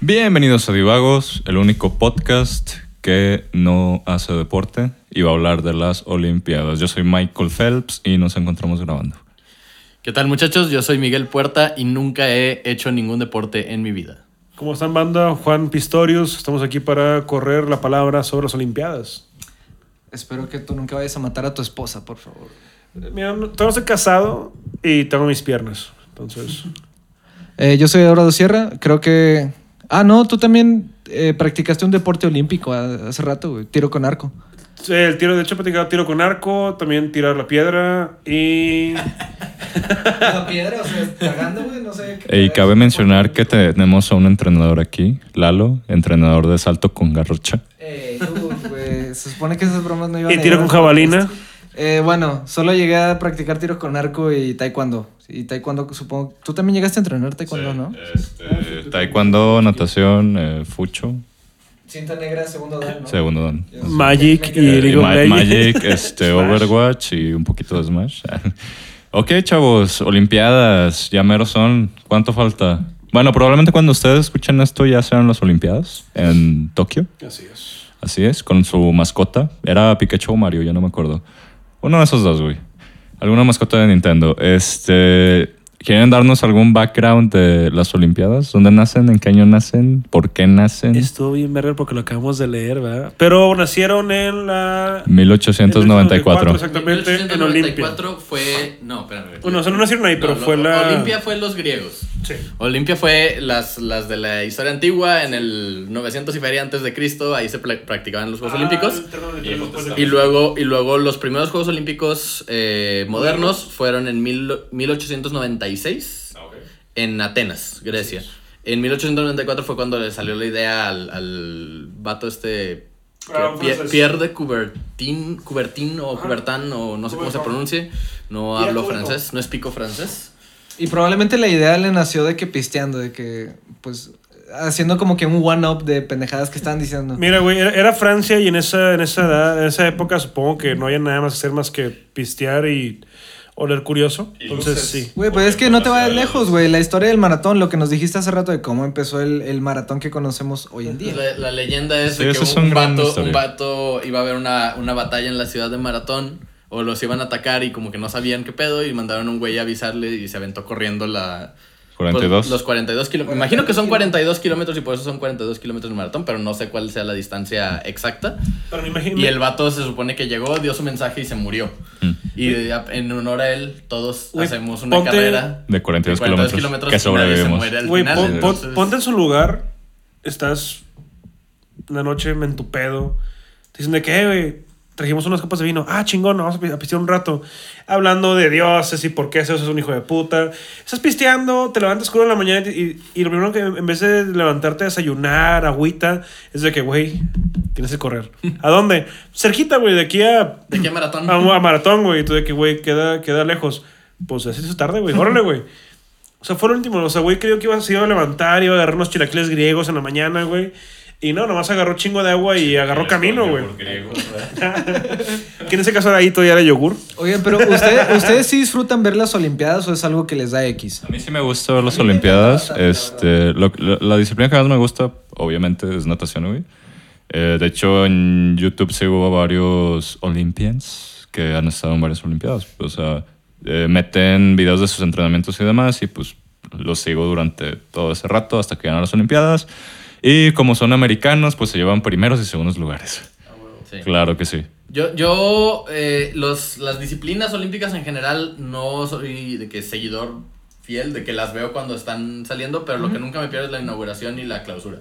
Bienvenidos a Divagos, el único podcast que no hace deporte y va a hablar de las Olimpiadas. Yo soy Michael Phelps y nos encontramos grabando. ¿Qué tal muchachos? Yo soy Miguel Puerta y nunca he hecho ningún deporte en mi vida. ¿Cómo están, banda? Juan Pistorius. Estamos aquí para correr la palabra sobre las Olimpiadas. Espero que tú nunca vayas a matar a tu esposa, por favor. Eh, Mira, todavía no estoy casado y tengo mis piernas. Entonces, Eh, yo soy Eduardo Sierra. Creo que. Ah, no, tú también eh, practicaste un deporte olímpico hace rato, güey. Tiro con arco. sí, el tiro, de hecho, he practicado tiro con arco, también tirar la piedra y. La piedra, o sea, cagando, güey, no sé. Y cabe mencionar que tenemos a un entrenador aquí, Lalo, entrenador de salto con garrocha. Tú, güey, se supone que esas bromas no iban Y a tiro llegar con al jabalina. Eh, bueno, solo llegué a practicar tiro con arco y taekwondo. Y taekwondo, supongo. Tú también llegaste a entrenar taekwondo, ¿no? Este, taekwondo, natación, eh, fucho, Cinta negra, segundo dan, ¿no? segundo dan. Magic y Eh, League of Legends. Magic, este, Overwatch y un poquito de Smash. ok, chavos, Olimpiadas, ya mero son. ¿Cuánto falta? Bueno, probablemente cuando ustedes escuchen esto ya sean las Olimpiadas en Tokio. Así es. Así es, con su mascota. Era Pikachu o Mario, ya no me acuerdo. Uno de esos dos, güey. Alguna mascota de Nintendo. Este. ¿Quieren darnos algún background de las Olimpiadas? ¿Dónde nacen? ¿En qué año nacen? ¿Por qué nacen? Estuvo bien verga porque lo acabamos de leer, ¿verdad? Pero nacieron en la. 1894. Exactamente, en Olimpia. 1994 fue. No, espérame. Bueno, o sea, no nacieron ahí, pero No, fue lo- la. Olimpia fue los griegos. Sí. Olimpia fue las, las de la historia antigua, en el 900 y feria antes de Cristo, ahí se practicaban los Juegos Ah, Olímpicos. Y luego, y luego los primeros Juegos Olímpicos eh, modernos fueron en mil, 1896 en Atenas, Grecia. En 1894 fue cuando le salió la idea al, al vato este... Ah, un Pie- francés. Pierre de Coubertin, Coubertin o Coubertin o no sé cómo se pronuncie. No Pierre hablo Coubertin. francés, no es pico francés. Y probablemente la idea le nació de que pisteando, de que, pues, haciendo como que un one-up de pendejadas que estaban diciendo. Mira, güey, era, era Francia y en esa, en esa edad, en esa época supongo que no había nada más que hacer más que pistear y oler curioso. Entonces, sí. Güey, pues es que no te vayas lejos, güey. La historia del maratón, lo que nos dijiste hace rato de cómo empezó el, el maratón que conocemos hoy en día. La, la leyenda es Sí, de que esa es un, vato, un vato iba a haber una, una batalla en la ciudad de Maratón o los iban a atacar y como que no sabían qué pedo y mandaron a un güey a avisarle y se aventó corriendo la... 42. pues, los 42 kilómetros. Me imagino que son 42 kilómetros y por eso son 42 kilómetros de maratón, pero no sé cuál sea la distancia exacta. Pero me imagino. Y el vato se supone que llegó, dio su mensaje y se murió. Mm. Y de- en honor a él, todos hacemos una ponte- carrera De 42 kilómetros, que y nadie se sobrevivimos. muere al Güey, final, pon- pon- entonces- ponte en su lugar. Estás una noche en tu pedo. Te dicen de que, güey, trajimos unas copas de vino. Ah, chingón, vamos a pi- a pistear un rato. Hablando de dioses y por qué Zeus es un hijo de puta. Estás pisteando, te levantas crudo en la mañana y, y lo primero que en vez de levantarte a desayunar, agüita, es de que, güey, tienes que correr. ¿A dónde? Cerquita, güey, de aquí a ¿De qué maratón? a, a maratón, güey. Y tú de que, güey, queda, queda lejos. Pues así se tarde, güey. Órale, güey. O sea, fue lo último. O sea, güey, creo que iba, se iba a levantar, iba a agarrar unos chilaquiles griegos en la mañana, güey. Y no, nomás agarró chingo de agua y agarró camino, güey. Que en ese caso era ahí todavía era yogur. Oigan, pero ¿ustedes, ¿ustedes sí disfrutan ver las Olimpiadas o es algo que les da X? A mí sí me gusta ver las Olimpiadas. Este, lo- lo- la disciplina que más me gusta, obviamente, es natación, güey. Eh, de hecho, en YouTube sigo a varios Olympians que han estado en varias Olimpiadas. O sea, eh, meten videos de sus entrenamientos y demás y pues los sigo durante todo ese rato hasta que ganan las Olimpiadas. Y como son americanos, pues se llevan primeros y segundos lugares. Sí. Claro que sí. Yo, yo eh, los, las disciplinas olímpicas en general no soy de que seguidor fiel, de que las veo cuando están saliendo, pero lo que nunca me pierdo es la inauguración y la clausura.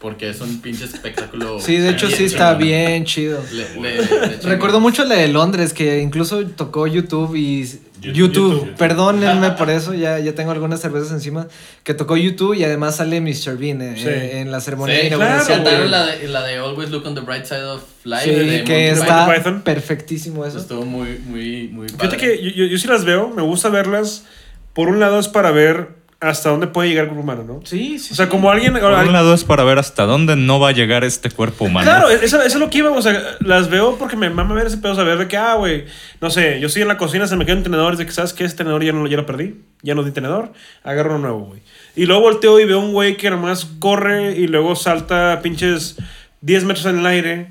Porque es un pinche espectáculo. Sí, de hecho sí está bien chido. Le- le- le chingón. Recuerdo mucho la de Londres, que incluso tocó YouTube y YouTube. Perdónenme por eso, ya, ya tengo algunas cervezas encima. Que tocó YouTube y además sale Mr. Bean eh, Sí. eh, en la ceremonia de Sí, inauguración. claro, cantaron la de, la de Always Look on the Bright Side of Life. Sí, de que Monty está Python. perfectísimo eso. Estuvo muy, muy, muy Fíjate padre. que yo, yo, yo sí las veo, me gusta verlas. Por un lado es para ver hasta dónde puede llegar el cuerpo humano, ¿no? Sí, sí. O sea, sí. como alguien... Por un lado es para ver hasta dónde no va a llegar este cuerpo humano. Claro, eso, eso es lo que iba, o sea, las veo porque me mama ver ese pedo, saber de que, ah, güey, no sé, yo estoy en la cocina, se me queda un tenedor, de que, ¿sabes qué? Ese tenedor ya, no, ya lo perdí, ya no di tenedor, agarro uno nuevo, güey. Y luego volteo y veo un güey que nomás corre y luego salta pinches 10 metros en el aire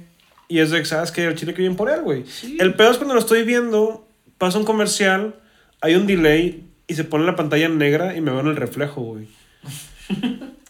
y es de que, ¿sabes qué? El chile que bien por él, güey. El pedo es cuando lo estoy viendo, pasa un comercial, hay un delay y se pone la pantalla negra y me veo en el reflejo, güey.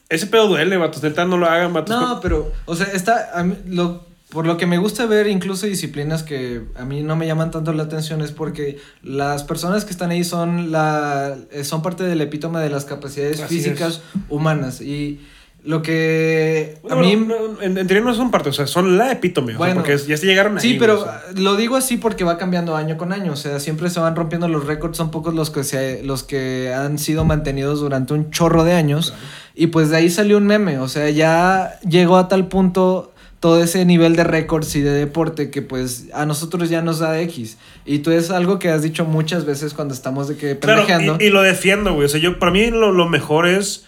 Ese pedo duele, vatos. Neta, no lo hagan, vatos. No, pero, o sea, está. a mí, lo, por lo que me gusta ver, incluso disciplinas que a mí no me llaman tanto la atención, es porque las personas que están ahí son, la, eh, son parte del epítome de las capacidades Así físicas humanas. Y lo que. Bueno, a mí. bueno, en, en teoría no son parte, o sea, son la epítome. o sea, Bueno. porque ya se llegaron ahí. Sí, pero o sea. lo digo así porque va cambiando año con año. O sea, siempre se van rompiendo los récords. Son pocos los que, se, los que han sido mantenidos durante un chorro de años. Y pues de ahí salió un meme. O sea, ya llegó a tal punto todo ese nivel de récords y de deporte que pues a nosotros ya nos da X. Y tú es algo que has dicho muchas veces cuando estamos de que Claro, y, y lo defiendo, güey. O sea, yo, para mí lo, lo mejor es.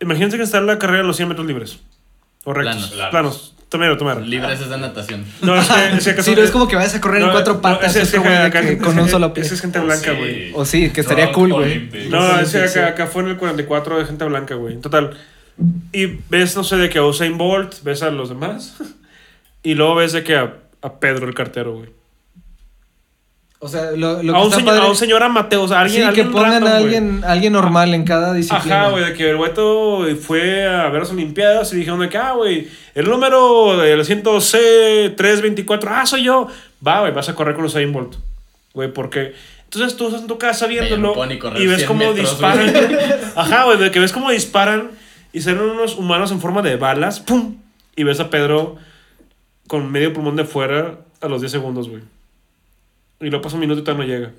Imagínense que está en la carrera de los 100 metros libres. O rectos. Planos. Planos. Tomero, tomero. Libres es de natación. No, es que, es que acaso- Sí, no es como que vayas a correr en cuatro no, patas. ese- ese- acá- que con ese- un solo pie. Ese es gente blanca, güey. O sí, que estaría cool, güey. No, ese sí. acá, acá fue en el 44 de gente blanca, güey. En total. Y ves, no sé, de que a Usain Bolt, ves a los demás. Y luego ves de que a, a Pedro el cartero, güey. O sea, lo, lo que A, un está señor- padre- a un señor Amateo, o sea, alguien, sí, que alguien pongan random, a alguien, alguien normal en cada disciplina. Ajá, güey, de que el güeto fue a ver las Olimpiadas y dijeron de que, ah, güey, el número del asiento C324, ah, soy yo. Va, güey, vas a correr con los Bolt. Güey, ¿por qué? Entonces tú estás en tu casa viéndolo y ves 100 cómo metros, disparan. güey. Ajá, güey, de que ves cómo disparan y salen unos humanos en forma de balas, ¡pum! Y ves a Pedro con medio pulmón de fuera a los 10 segundos, güey. Y luego pasa un minuto y todavía no llega.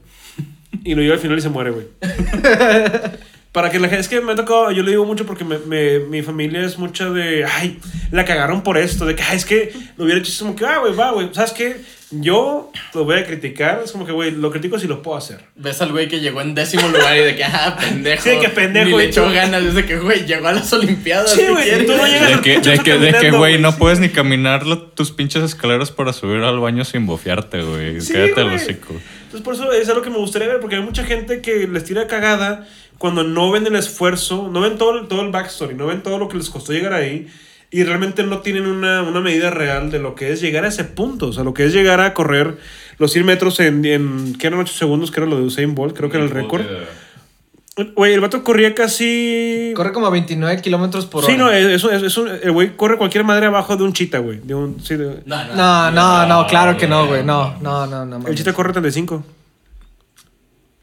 Y lo llega al final y se muere, güey. Para que la gente, es que me ha tocado, yo le digo mucho porque me, me- mi familia es mucha de, ay, la cagaron por esto, de que, ay, es que lo hubiera hecho, es como que, ah, güey, va, güey, ¿sabes qué? Yo lo voy a criticar, es como que, güey, lo critico si lo puedo hacer. Ves al güey que llegó en décimo lugar y de que, ah, pendejo. Sí, que pendejo, y le echó ganas. Desde que, güey, llegó a las Olimpiadas. Sí, ¿qué güey, tú no llegas De que, de que, de que, güey, no sí. puedes ni caminar lo- tus pinches escaleras para subir al baño sin bofiarte, güey. Sí, Quédate el hocico. Entonces, por eso es algo que me gustaría ver, porque hay mucha gente que les tira cagada cuando no ven el esfuerzo, no ven todo, el- todo el backstory, no ven todo lo que les costó llegar ahí y realmente no tienen una, una medida real de lo que es llegar a ese punto, o sea, lo que es llegar a correr los 100 metros en, en ¿qué eran 8 segundos? Que era lo de Usain Bolt, creo que era el récord. Güey, el vato corría casi... Corre como a 29 kilómetros por Sí, hora. no, es, es, es un- el güey corre cualquier madre abajo de un chita, güey. De un, sí, de- No, no. No, no, no, claro que no, güey. No, no, no, no. el chita corre 35.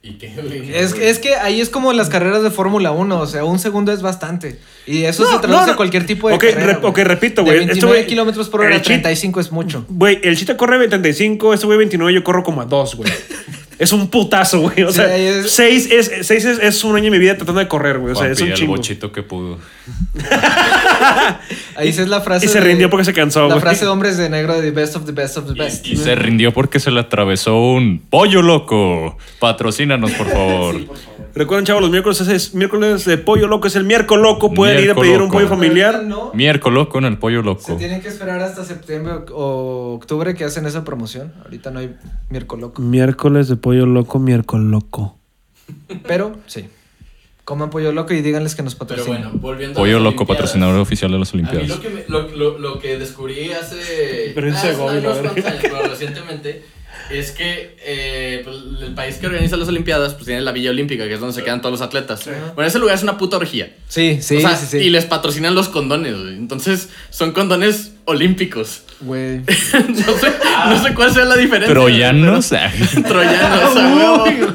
¿Y qué, güey? Es, es que ahí es como las carreras de Fórmula 1, o sea, un segundo es bastante. Y eso No, se traduce no, no. a cualquier tipo de Ok, carrera. re- ok, repito, güey. Esto, 29 güey, kilómetros por hora, el chit- 35 es mucho. Güey, el chita corre 35, este güey 29, yo corro como a 2, güey. es un putazo, güey. O Sí, sea, ahí es- 6 es, seis es, es un año de mi vida tratando de correr, güey. O sea, Juan es un pilla el chingo. bochito que pudo. Ahí es la frase. Y se de- rindió porque se cansó, La frase de hombres de negro de the best of the best of the best. Y se rindió porque se le atravesó un pollo loco. Patrocínanos, por favor. Recuerden, chavos, los miércoles es miércoles de pollo loco, es el miércoles loco. Pueden ir a pedir un pollo familiar. No, Miércoles loco en el pollo se loco. tienen que esperar hasta septiembre o octubre que hacen esa promoción. Ahorita no hay miércoles loco. Miércoles de pollo loco, miércoles loco. Pero sí. Coman pollo loco y díganles que nos Pero patrocinan. bueno, volviendo a Pollo loco, patrocinador oficial de las A mí Olimpiadas. lo que, me- lo, lo, lo que descubrí hace, Pero hace Segovia, unos cuantos años, pero recientemente, es que eh, pues, el país que organiza las Olimpiadas pues tiene la Villa Olímpica, que es donde se quedan todos los atletas. Bueno, ese lugar es una puta orgía. Sí, sí, o sea, sí, sí. Y les patrocinan los condones, güey. Entonces, son condones olímpicos. Güey. no, sé, no sé cuál sea la diferencia. Troyanos. pero- Troyanos, a huevo.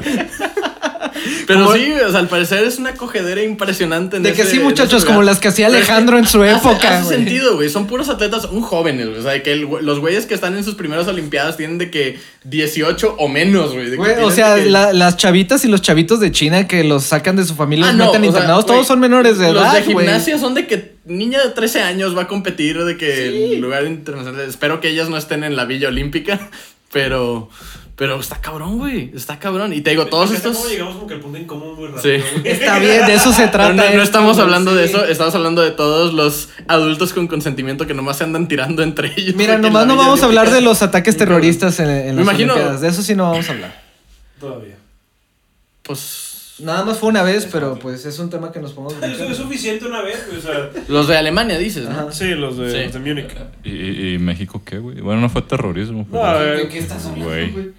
Pero Como- sí, o sea, al parecer es una cogedera impresionante. En De que ese- sí, muchachos, como las que hacía Alejandro en su hace- época, Hace güey. sentido, güey. Son puros atletas, un jóvenes, güey. O sea, que el güey- los güeyes que están en sus primeras Olimpiadas tienen de que 18 o menos, güey. de que Güey, o sea, de que- la- las chavitas y los chavitos de China que los sacan de su familia Ah, los no, meten sea, internados, todos son menores de Los edad, de güey. gimnasia son de que niña de 13 años va a competir de que en lugar internacional. Espero que ellas no estén en la Villa Olímpica, pero pero está cabrón, güey. Está cabrón. Y te digo, todos estos cómo llegamos como que el punto en común muy rápido, Sí. Está bien, de eso se trata. No, no, estamos hablando de eso, estamos hablando de todos los adultos con consentimiento que nomás se andan tirando entre ellos. Mira, nomás no vamos a hablar de los ataques terroristas en, en Me las imagino- Olimpiadas. De eso sí no vamos a hablar. Todavía. Pues Nada más fue una vez, pero pues es un tema que nos podemos Es, brincar. es suficiente una vez, o sea. los de Alemania dices, ¿no? Ajá. Sí, los de, Sí. los de Múnich. ¿Y, y- México qué, güey? Bueno, no fue terrorismo. No, ¿De qué estás hablando, Güey.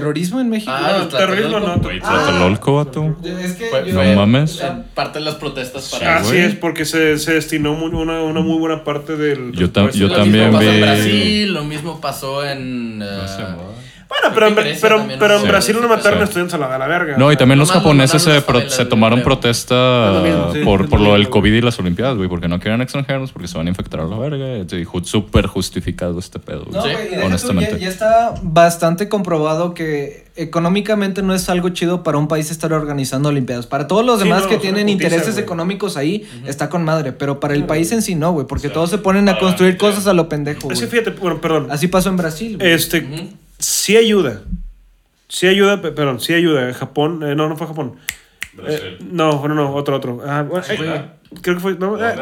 ¿Terrorismo en México? Ah, no, terrorismo no. Güey, Tlatelolco, vato. Es que yo- No mames. Eh, Parte de las protestas para Sí, Así es, porque se, se destinó muy- una, una muy buena parte del. Yo tam- presupuesto. yo lo también mismo pasó en vi- Brasil, lo mismo pasó en. eh, No sé, güey. Bueno, pero, en- pero, en Sí. Brasil no mataron Sí. estudiantes a la, verga. No, y también los japoneses se, tomaron protesta por, lo del. COVID y las Olimpiadas, güey, porque no querían extranjeros porque se van a infectar a la verga. Súper justificado este pedo, güey. No, Sí, güey, y deja tú, honestamente. Ya, ya está bastante comprobado que económicamente no es algo chido para un país estar organizando Olimpiadas. Para todos los Sí, demás no, que tienen putiza, intereses económicos ahí, está con madre. Pero para el país en sí no, güey, porque todos se ponen a construir cosas a lo pendejo, Es fíjate, bueno, perdón. Así pasó en Brasil, güey. Este. Sí ayuda. Sí ayuda, pe- perdón, sí ayuda. Japón, eh, no, no fue Japón. Eh, no, bueno, no, otro, otro. Ah, bueno, eh, creo que fue, no, eh,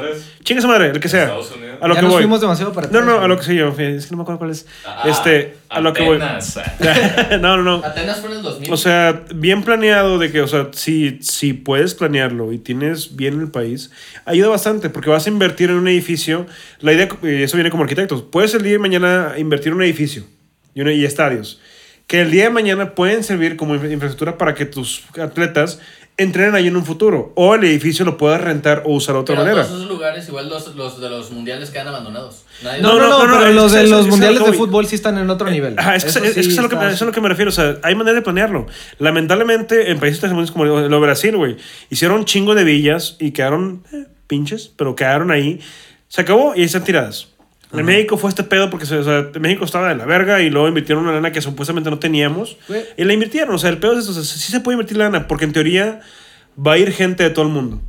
chinga su madre, el que sea. A lo ya que nos voy. fuimos demasiado para No, no, a lo que sé yo, es que no me acuerdo cuál es. Ah, este, a lo que voy. no, no, no. Atenas fue en el 2000. O sea, bien planeado de que, o sea, si, si puedes planearlo y tienes bien el país, ayuda bastante porque vas a invertir en un edificio. La idea, y eso viene como arquitectos, puedes el día de mañana invertir en un edificio y, una- y estadios que el día de mañana pueden servir como infra- infraestructura para que tus atletas entrenen ahí en un futuro o el edificio lo puedas rentar o usar de otra Pero manera. todos esos lugares, igual los, los de los mundiales quedan abandonados. Nadie- No, no, No, no, no, no, pero los de los es mundiales de fútbol sí están en otro nivel. Ajá, es que, Eso es, que sí eso es a lo que, me- está- eso es lo que me refiero. O sea, hay manera de planearlo. Lamentablemente, en países tan como lo Brasil, güey, hicieron un chingo de villas y quedaron eh, pinches, pero quedaron ahí. Se acabó y ahí están tiradas. En México fue este pedo porque se- o sea, México estaba de la verga y luego invirtieron una lana que supuestamente no teníamos. Güey. Y la invirtieron. O sea, el pedo es eso. O sea, sí se puede invertir lana porque en teoría va a ir gente de todo el mundo.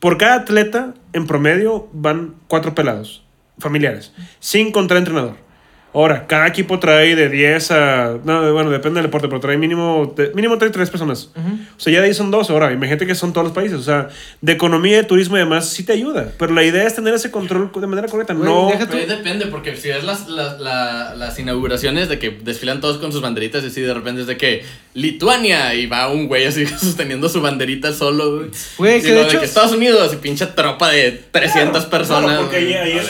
Por cada atleta, en promedio, van cuatro pelados familiares, sin contar entrenador. Ahora, cada equipo trae de 10 a. No, bueno, depende del deporte, pero trae mínimo. de- mínimo trae tres personas. O sea, ya de ahí son dos. Ahora, imagínate que son todos los países. O sea, de economía, de turismo y demás, sí te ayuda. Pero la idea es tener ese control de manera correcta. Güey, no. deja Pero ahí depende, porque si ves las, las, la- las inauguraciones de que desfilan todos con sus banderitas y así de repente es de que Lituania y va un güey así sosteniendo su banderita solo, güey. Que de hecho- que Estados Unidos y pinche tropa de 300 personas. Claro, porque ahí, güey. ahí es.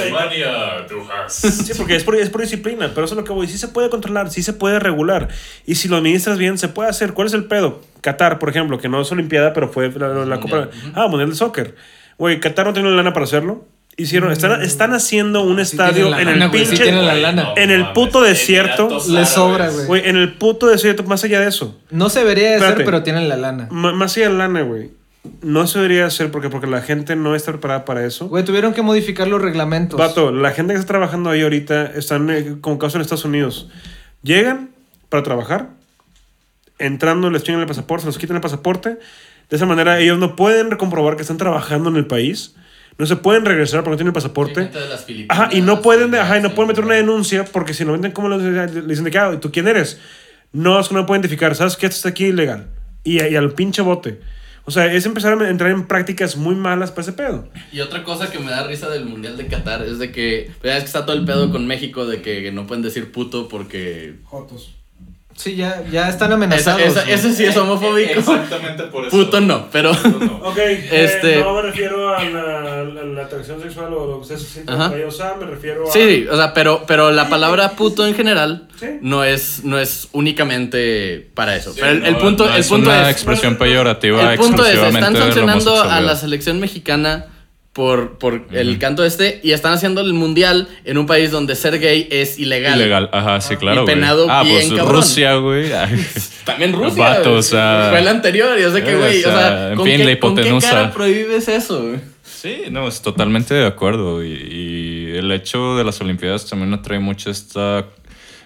Sí, porque es por, es por disciplina, pero eso es lo que voy. Sí se puede controlar, sí se puede regular. Y si lo administras bien, se puede hacer. ¿Cuál es el pedo? Qatar, por ejemplo, que no es Olimpiada, pero fue la, la- la Copa. Ah, Mundial de Soccer. Güey, Qatar no tiene la lana para hacerlo. Hicieron, están, están haciendo un estadio en el güey, pinche. tienen la lana. en el puto desierto. Le sobra, güey. Güey, en el puto desierto, más allá de eso. No se debería de Espérate. hacer, pero tienen la lana. más allá de la lana, güey. No se debería hacer porque, porque la gente no está preparada para eso. Güey, tuvieron que modificar los reglamentos. Vato, la gente que está trabajando ahí ahorita están eh, como caso en Estados Unidos. Llegan para trabajar, entrando les chingan el pasaporte, se los quitan el pasaporte. De esa manera ellos no pueden comprobar que están trabajando en el país. No se pueden regresar porque no tienen el pasaporte. Las Ajá, y no pueden, ajá, y no pueden meter una denuncia porque si lo venden como le dicen de que, ah, ¿tú quién eres? No, es que no pueden identificar, ¿sabes qué? Esto está aquí ilegal. Y, y al pinche bote. O sea, es empezar a entrar en prácticas muy malas para ese pedo. Y otra cosa que me da risa del Mundial de Qatar es de que, pues, ya es que está todo el pedo con México de que no pueden decir puto porque... Jotos. Sí, ya, ya están amenazados. esa- ese sí es homofóbico. Exactamente por eso. Puto no, pero... Ok, Este- eh, no me refiero a la, a la atracción sexual o lo que ustedes sienten Ajá. usar, me refiero a... Sí, sí, o sea, pero, pero la palabra puto en general Sí. no es, no es únicamente para eso. Sí, pero el, el no, punto, no el es punto una es... expresión peyorativa El punto es, están sancionando a la selección mexicana por, por el canto este y están haciendo el mundial en un país donde ser gay es ilegal. Ilegal, ajá, sí, claro, Y güey. penado Ah, bien pues cabrón. Rusia, güey. También Rusia. Vato, o sea- Fue el anterior. Y yo sé que, Eh, güey, o o sea, sea, en ¿con, fin, qué, la ¿con qué hipotenusa. cara prohíbes eso, güey? Sí, no, es totalmente de acuerdo. Y, y el hecho de las Olimpiadas también nos trae mucho esta,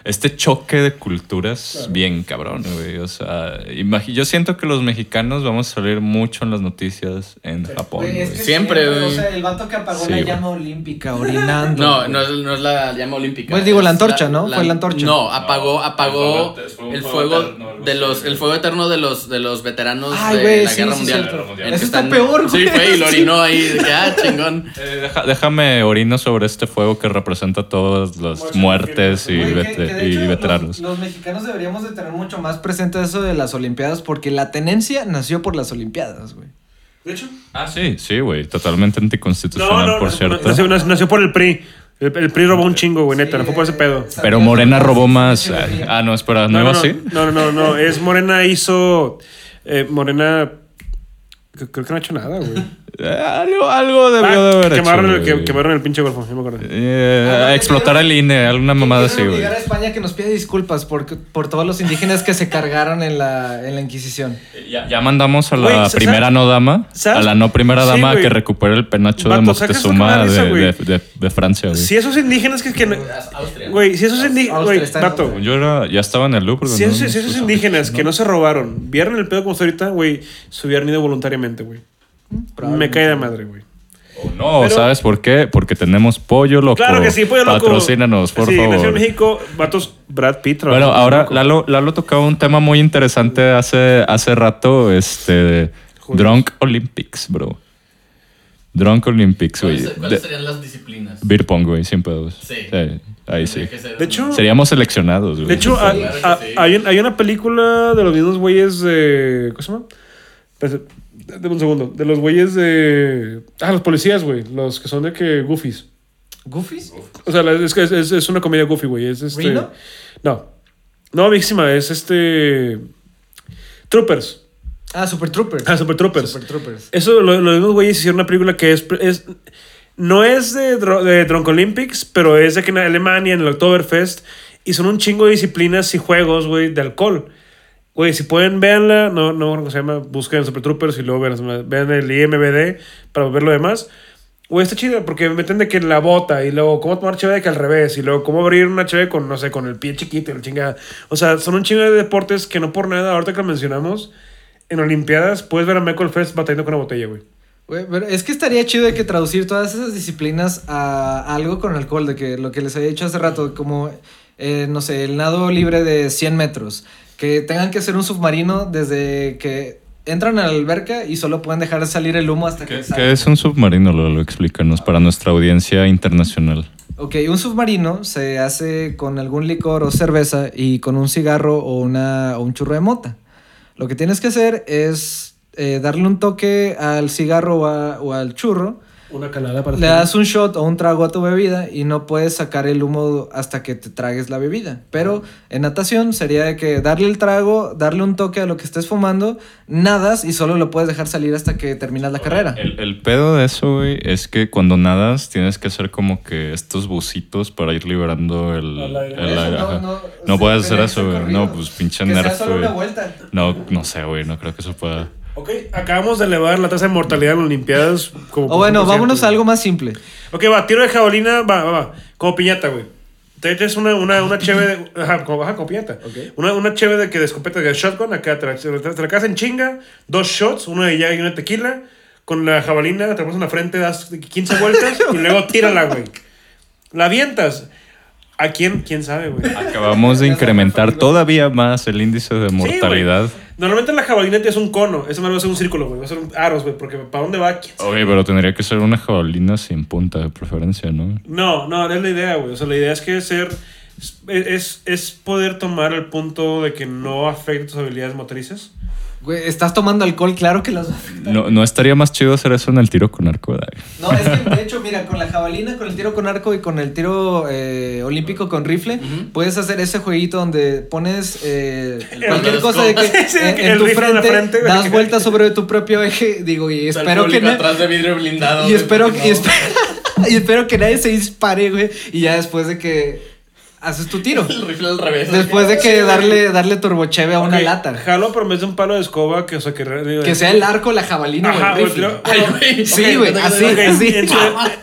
este choque de culturas bien cabrón, güey. O sea, yo siento que los mexicanos vamos a salir mucho en las noticias en Japón. Güey, es güey. que Siempre, O güey. sea, el vato que apagó Sí, la güey. llama olímpica orinando. No, güey. no es, no es la llama olímpica. Pues digo, la antorcha, ¿no? Fue la antorcha. No, apagó, No, apagó el fuego- el fuego, de los, güey. el fuego eterno de los, de los veteranos Ay, de güey, la sí, guerra sí, mundial. Eso está están- peor, Sí, güey. y lo orinó ahí, de que, ah, chingón. Eh, deja- déjame orino sobre este fuego que representa todas las muertes y, Güey, vete- que de y hecho veteranos. Los, los mexicanos deberíamos de tener mucho más presente eso de las Olimpiadas porque la tenencia nació por las Olimpiadas, güey. De hecho. Ah, sí, sí, güey. Totalmente anticonstitucional, no, por cierto. nació, nació- nació por el PRI. El, el PRI robó un chingo, güey, neta. no fue por ese pedo. Pero Morena robó más. Ah, no, espera, ¿no, No, iba no, así? no, no, no, no. Es Morena hizo. eh, Morena. Creo que no ha hecho nada, güey. Eh, algo, algo debió Ah, de haber quemaron, hecho. el, que- güey. quemaron el pinche golfo, ya me acuerdo. Eh, explotar el INE, alguna mamada así, güey. obligar a España que nos pida disculpas por, por todos los indígenas que se cargaron en la, en la Inquisición. Ya, ya mandamos a la Güey, ¿sabes- primera no dama, sabes? a la no primera Sí, dama güey. que recupere el penacho de Vato, ¿sabes qué es lo que me Moctezuma risa, de, güey? de, de- de Francia, güey. Si esos indígenas que. que no- Austria. Güey, si esos indígenas. Austria Güey, está en vato. Austria. Yo era, ya estaba en el Louvre. Si ¿no? esos, si esos indígenas que no se robaron vieron el pedo como está ahorita, güey, se hubieran ido voluntariamente, güey. Me cae de madre, güey. O no, Pero- ¿sabes por qué? Porque tenemos pollo loco. Claro que sí, pollo loco. Patrocínanos, por sí, favor. nació en México, vatos Brad Pitt. Bueno, ahora. Lalo, Lalo tocaba un tema muy interesante hace, hace rato, este, Joder. Drunk Olympics, bro. Drunk Olympics, güey. ¿Cuáles, serían las disciplinas? Beer pong, güey, sin pedos. Sí. ahí sí. De hecho- Seríamos seleccionados, güey. De hecho, hay una película de los mismos güeyes de. ¿Cómo se llama? Dame un segundo. De los güeyes de. Ah, los policías, güey. Los que son de que goofies. ¿Goofies? O sea, es que es, es- es una comedia goofy, güey. Es este. ¿Reno? No. No, viejísima. Es este. Troopers. Ah, Super Troopers. Ah, Super Troopers. Super Troopers. Eso, lo- los mismos güeyes hicieron una película que es. es no es de, de Drunk Olympics, pero es de que en Alemania, en el Oktoberfest, y son un chingo de disciplinas y juegos, güey, de alcohol. Güey, si pueden, véanla. No, no, ¿cómo se llama? Busquen Super Troopers y luego vean, vean el IMBD para ver lo demás. Güey, está chido porque meten de que la bota y luego cómo tomar cheve de que al revés y luego cómo abrir una cheve con, no sé, con el pie chiquito y la chingada. O sea, son un chingo de deportes que no por nada, ahorita que lo mencionamos, en Olimpiadas puedes ver a Michael Phelps batallando con una botella, güey. Güey, pero es que estaría chido de que traducir todas esas disciplinas a algo con alcohol, de que lo que les había dicho hace rato, como, eh, no sé, el nado libre de 100 metros, que tengan que hacer un submarino desde que entran a la alberca y solo pueden dejar salir el humo hasta que ¿Qué, sale. qué es un submarino, Lalo? Explícanos para nuestra audiencia internacional. Ok, un submarino se hace con algún licor o cerveza y con un cigarro o, una, o un churro de mota. Lo que tienes que hacer es eh, darle un toque al cigarro o, a- o al churro, Una calada para le das un shot o un trago a tu bebida y no puedes sacar el humo hasta que te tragues la bebida. Pero en natación sería de que darle el trago, darle un toque a lo que estés fumando, nadas y solo lo puedes dejar salir hasta que terminas la carrera. El, el pedo de eso, güey, es que cuando nadas tienes que hacer como que estos bucitos para ir liberando el, Al aire. el Eso aire. no- no- No, puedes hacer eso, güey. No, pues pinche nerf, güey. No, no sé, güey. No creo que eso pueda. Ok, acabamos de elevar la tasa de mortalidad en las Olimpiadas. Como O bueno, vámonos a algo más simple. Ok, va, tiro de jabalina, va, va, va. Como piñata, güey. Te echas una, una, una cheve de. Ajá, como, ajá, como piñata. Una, una cheve de que de escopeta de shotgun, acá te la, te la- te la casas en chinga, dos shots, uno de ya y una tequila. Con la jabalina, te pones en la frente, das 15 vueltas y luego tírala, güey. La avientas. ¿A quién? ¿Quién sabe, güey? Acabamos de incrementar todavía más el índice de Sí, mortalidad. Normalmente la jabalina tienes un cono. Eso no va a ser un círculo, güey. Va a ser un aros, güey. Porque ¿para dónde va? ¿Quién sabe? Oye, pero tendría que ser una jabalina sin punta de preferencia, ¿no? No, no, no es la idea, güey. O sea, la idea es que ser. Es, es, es poder tomar el punto de que no afecte tus habilidades motrices. Güey, estás tomando alcohol, claro que las. No, no estaría más chido hacer eso en el tiro con arco, güey. No, es que de hecho, mira, con la jabalina, con el tiro con arco y con el tiro eh, olímpico con rifle, puedes hacer ese jueguito donde pones eh, cualquier cosa de que. Sí, en, el en tu rifle en la frente, frente, das vueltas sobre tu propio eje, digo, y espero que atrás de vidrio blindado. y espero, y espero que nadie se dispare, güey, y ya después de que haces tu tiro. El rifle al revés. Después de que darle, darle turbocheve a una lata. Jalo, pero en vez de un palo de escoba, que, o sea, que... Que sea el arco, la jabalina Ajá, o el rifle. güey, Ay, güey. Sí, Ok, güey, ok, así, ok. Así. en, su-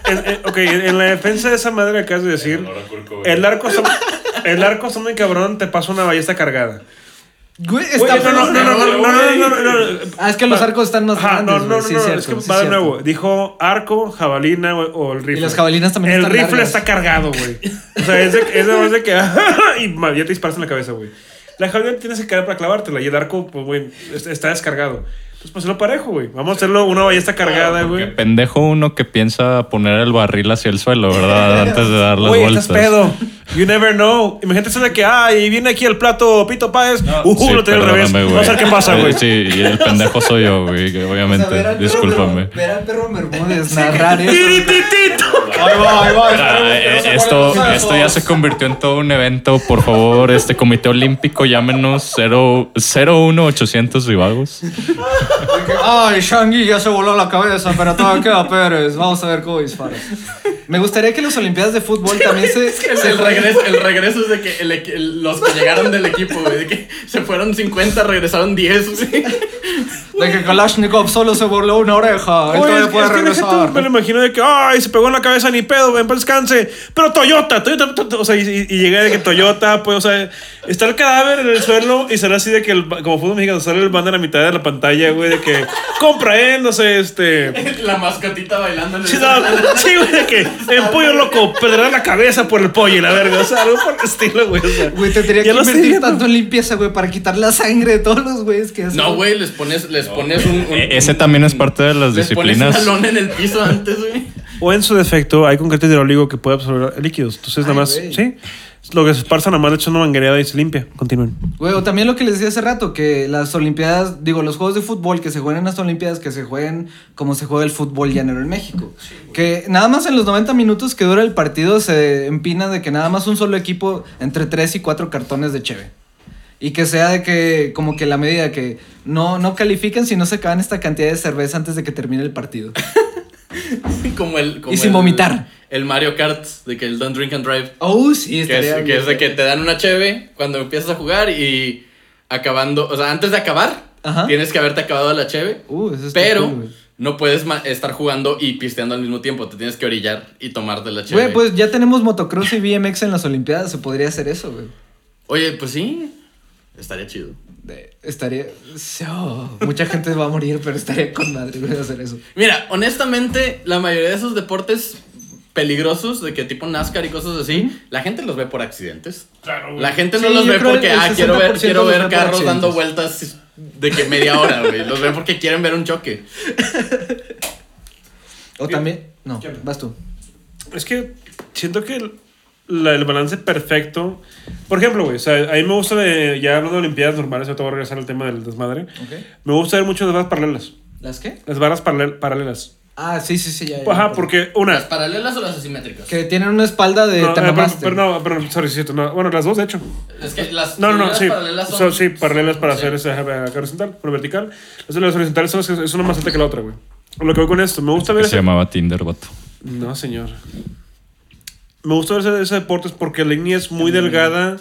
en- en- ok, en la defensa de esa madre que acabas de decir, el arco está, el arco está muy cabrón, te pasa una ballesta cargada. Güey, está no, no, no, no, no, no, no, Ah, es que los ah, arcos están más grandes. No, no, no, es que va de nuevo. Dijo arco, jabalina o el rifle. Y las jabalinas también El rifle está cargado, güey. O sea, es de, de que. y ya te disparas en la cabeza, güey. La jabalina tienes que caer para clavártela y el arco, pues, güey, está descargado. Entonces, pues hacerlo parejo, güey. Vamos a hacerlo una ballesta cargada, güey. pendejo uno que piensa poner el barril hacia el suelo, ¿verdad? Antes de dar las Güey, vueltas. estás pedo. You never know. Imagínate eso de que, ay, viene aquí el plato Pito Páez. uh, Sí, lo tengo al revés. perdóname, Vamos a ver qué pasa, güey. Sí, y el pendejo soy yo, güey, que O obviamente. sea, ver al perro Ver al perro Bermúdez narrar eso. Ahí va, ahí va. Ah, eh, esto, esto ya se convirtió en todo un evento. Por favor, este comité olímpico, llámenos 0, 01800 rivagos. Ay, Shangui ya se voló la cabeza, pero todavía queda Pérez. Vamos a ver cómo dispara. Me gustaría que las Olimpiadas de fútbol también se. El, se el regreso, el regreso es de que el los que llegaron del equipo, de que se fueron 50, regresaron 10. güey. De que Kalashnikov solo se voló una oreja. Él Oye, todavía es, puede es que regresar. me lo imagino de que, ay, se pegó en la cabeza ni pedo, en paz descanse. Pero Toyota, Toyota, to- to- o sea, y, y- llega de que Toyota, pues, o sea, está el cadáver en el suelo y será así de que, el, como fútbol mexicano, sale el banda a la mitad de la pantalla, güey, de que compra él, no sé, este. La mascotita bailando en el Sí, no, sí, güey, de que en pollo loco perderá la cabeza por el pollo y la verga, o sea, algo por el estilo, güey. O sea, Güey, tendría ya que invertir tanto en limpieza, güey, para quitar la sangre de todos los güeyes que hacen. No, güey, les pones, les pones un, un- E- Ese también es parte de las Les disciplinas. pones una lona en el piso antes, güey. O en su defecto, hay concreto hidráulico que puede absorber líquidos. Entonces, nada más, sí. Lo que se esparza nada más le echa una manguereada y se limpia. Continúen. Güey, o también lo que les decía hace rato, que las Olimpiadas, digo, los juegos de fútbol que se juegan en las Olimpiadas, que se jueguen como se juega el fútbol llanero en México. que nada más en los 90 minutos que dura el partido se empina de que nada más un solo equipo entre 3 y 4 cartones de cheve. Y que sea de que, como que la medida que no, no califican si no se acaban esta cantidad de cerveza antes de que termine el partido. Como el. como Y sin el- vomitar. El Mario Kart, de que el Don't Drink and Drive. Oh, sí, Que es, que es de que te dan una cheve cuando empiezas a jugar y acabando. O sea, antes de acabar, Ajá. tienes que haberte acabado la cheve. Uh, eso Pero cool, no puedes estar jugando y pisteando al mismo tiempo. Te tienes que orillar y tomarte la cheve. Güey, pues ya tenemos motocross y BMX en las Olimpiadas, se podría hacer eso, güey. Oye, pues sí. Estaría chido. De- estaría. oh, mucha gente va a morir, pero estaría con madre güey, hacer eso. Mira, honestamente, la mayoría de esos deportes peligrosos, de que tipo NASCAR y cosas así, la gente los ve por accidentes. Claro, La gente no Sí, los ve porque, ah, quiero ver, 60% quiero ver carros dando vueltas de que media hora, güey. Los ven porque quieren ver un choque. O también. No, vas tú. Es que siento que la- el balance perfecto. Por ejemplo, güey, o sea, a mí me gusta, de, ya hablando de Olimpiadas normales, ahorita voy a regresar al tema del desmadre. Me gusta ver mucho las barras paralelas. ¿Las qué? Las barras paralel- paralelas. Ah, sí, sí, sí, ya. ya, Ajá, porque ¿Las una. paralelas o las asimétricas? Que tienen una espalda de No, eh, pero, pero no, pero, sorry, sí, cierto, no. Bueno, las dos, de hecho. Es que las No, no, las sí. paralelas son... Son, sí, paralelas para Sí. hacer esa horizontal, por vertical. Las, las horizontales son las que es una más alta que la otra, güey. Lo que voy con esto, me gusta ver. Que se ese- llamaba Tinder, vato. No, señor. Me gusta ver ese, ese deporte es porque la línea es muy delgada.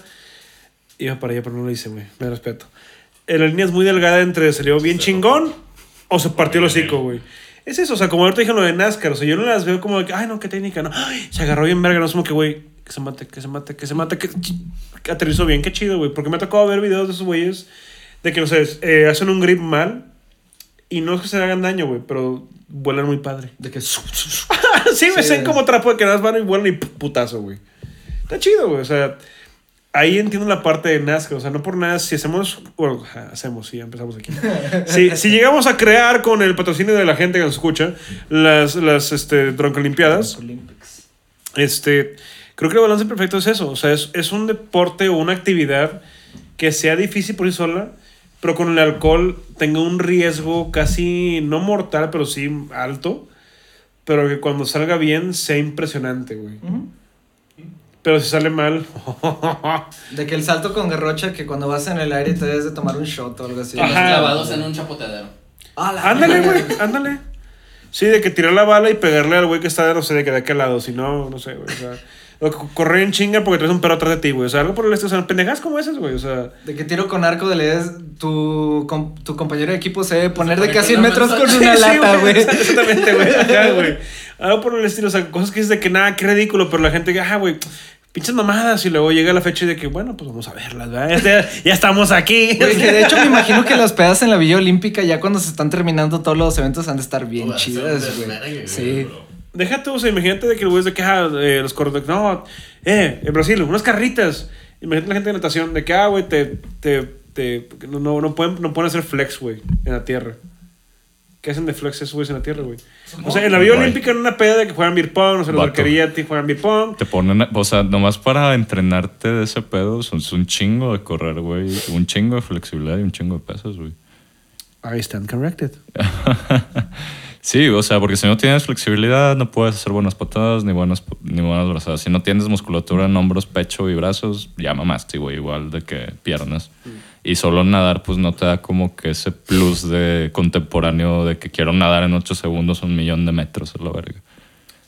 Iba para allá, pero no lo hice, güey. Me respeto. Eh, La línea es muy delgada entre salió bien chingón o se partió el hocico, güey. Es eso, o sea, como ahorita dije lo de NASCAR, o sea, yo no las veo como de que, ay, no, qué técnica, no, ay, se agarró bien verga, no es como que, güey, que se mate, que se mate, que se mate, que, que aterrizó bien, qué chido, güey, porque me ha tocado ver videos de esos güeyes de que, no sé, eh, hacen un grip mal y no es que se hagan daño, güey, pero vuelan muy padre. De que. sí, me Sí. ven como trapo de que nada más van y vuelan y putazo, güey. Está chido, güey. O sea, ahí entiendo la parte de NASCAR. O sea, no por nada, si hacemos. Bueno, hacemos, sí, ya empezamos aquí. si, si llegamos a crear con el patrocinio de la gente que nos escucha las, las este, Droncolimpiadas, Olympics. este, creo que el balance perfecto es eso. O sea, es, es un deporte o una actividad que sea difícil por sí sola, pero con el alcohol tenga un riesgo casi no mortal, pero sí alto. Pero que cuando salga bien sea impresionante, güey. Pero si sale mal. De que el salto con garrocha, que cuando vas en el aire te debes de tomar un shot o algo así. Los Ajá. clavados en un chapoteadero. Ah, la- ándale, güey, ándale. Sí, de que tirar la bala y pegarle al güey que está, no sé, de que de aquel lado. Si no, no sé, güey. O sea, correr en chinga porque traes un perro atrás de ti, güey. O sea, algo por el estilo. O sea, pendejas como esas, güey. O sea, De que tiro con arco de leyes, tu, com- tu compañero de equipo se debe poner de con 100 una metros con una Sí, lata, güey. Exactamente, güey. Algo por el estilo. O sea, cosas que dices de que nada, qué ridículo. Pero la gente que, ah, güey, pinches mamadas. Y luego llega la fecha y de que, bueno, pues vamos a verlas, ¿verdad? Ya, ya estamos aquí. Güey, que de hecho me imagino que las pedas en la Villa Olímpica ya cuando se están terminando todos los eventos han de estar bien un chidas, güey. güey, Sí. bro. Déjate, o sea, imagínate de que el güey es de que, ah, eh, los corredores, no, eh, en Brasil, unas carritas. Imagínate la gente de natación, de que, ah, güey, te, te, te, no, no, no pueden, no pueden hacer flex, güey, en la tierra. ¿Qué hacen de flex esos güeyes en la tierra, güey? O sea, en la Güey. Olímpica en una peda de que juegan beer pong, o sea, los Vato. barquería te juegan beer pong. Te ponen, o sea, nomás para entrenarte de ese pedo, son es un chingo de correr, güey. Un chingo de flexibilidad y un chingo de pesas, güey. I stand corrected. Sí, o sea, porque si no tienes flexibilidad, no puedes hacer buenas patadas ni buenas, ni buenas brazadas. Si no tienes musculatura en hombros, pecho y brazos, ya mamaste, güey, igual de que piernas. Y solo nadar, pues no te da como que ese plus de contemporáneo de que quiero nadar en 8 segundos un millón de metros, a la verga.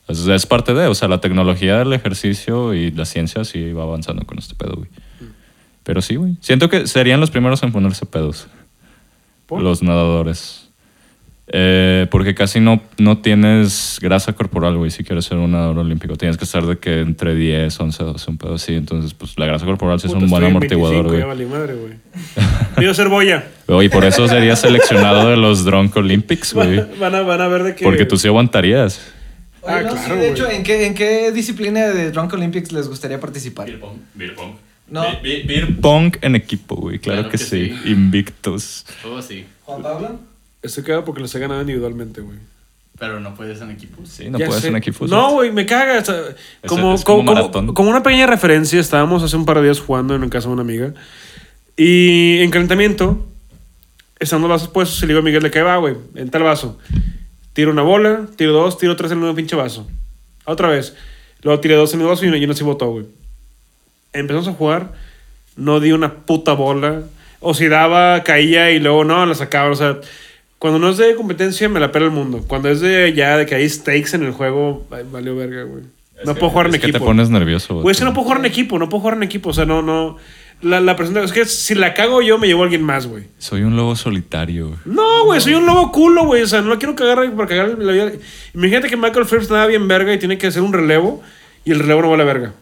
Es, es parte de, o sea, la tecnología del ejercicio y la ciencia sí va avanzando con este pedo, güey. Pero sí, güey. Siento que serían los primeros en ponerse pedos. ¿Por? Los nadadores. Eh, porque casi no, no tienes grasa corporal, güey, si quieres ser un nadador olímpico. Tienes que estar de que entre 10, 11, 12, un pedo así. Entonces, pues la grasa corporal sí es Puta, un buen amortiguador, 25, güey. Quiero ser boya. Y por eso serías seleccionado de los Drunk Olympics, güey. Van, van a, van a ver de que... Porque tú sí aguantarías. Oye, Ah, no, claro, sí, de hecho, ¿en qué, ¿en qué disciplina de Drunk Olympics les gustaría participar? Beer pong. Beer pong. No. Beer, beer pong en equipo, güey. Claro, Claro que, que sí. sí. Invictos. Oh, sí. Juan Pablo. Estoy cagado porque los he ganado individualmente, güey. Pero no puedes en equipos. Sí, no Ya puedes sé. en equipo. No, güey, me caga. o sea, como, es como como, como- una pequeña referencia, estábamos hace un par de días jugando en casa de una amiga. Y en calentamiento, estando los vasos puestos, se le digo a Miguel de que va, güey, en tal vaso. Tiro una bola, tiro dos, tiro tres en el mismo pinche vaso. Otra vez. Luego tiré dos en el vaso y uno, y uno sí botó, güey. Empezamos a jugar, no di una puta bola. O si daba, caía y luego no, la sacaba. O sea, cuando no es de competencia, me la pela el mundo. Cuando es de ya de que hay stakes en el juego, ay, valió verga, güey. No puedo jugar en es que equipo. te pones nervioso, Güey, es que no puedo jugar en equipo, no puedo jugar en equipo. O sea, no, no. La, la persona, es que si la cago yo, me llevo a alguien más, güey. Soy un lobo solitario, güey. No, güey, soy un lobo culo, güey. O sea, no la quiero cagar para cagar la vida. Imagínate que Michael Phelps nada bien verga y tiene que hacer un relevo y el relevo no vale verga.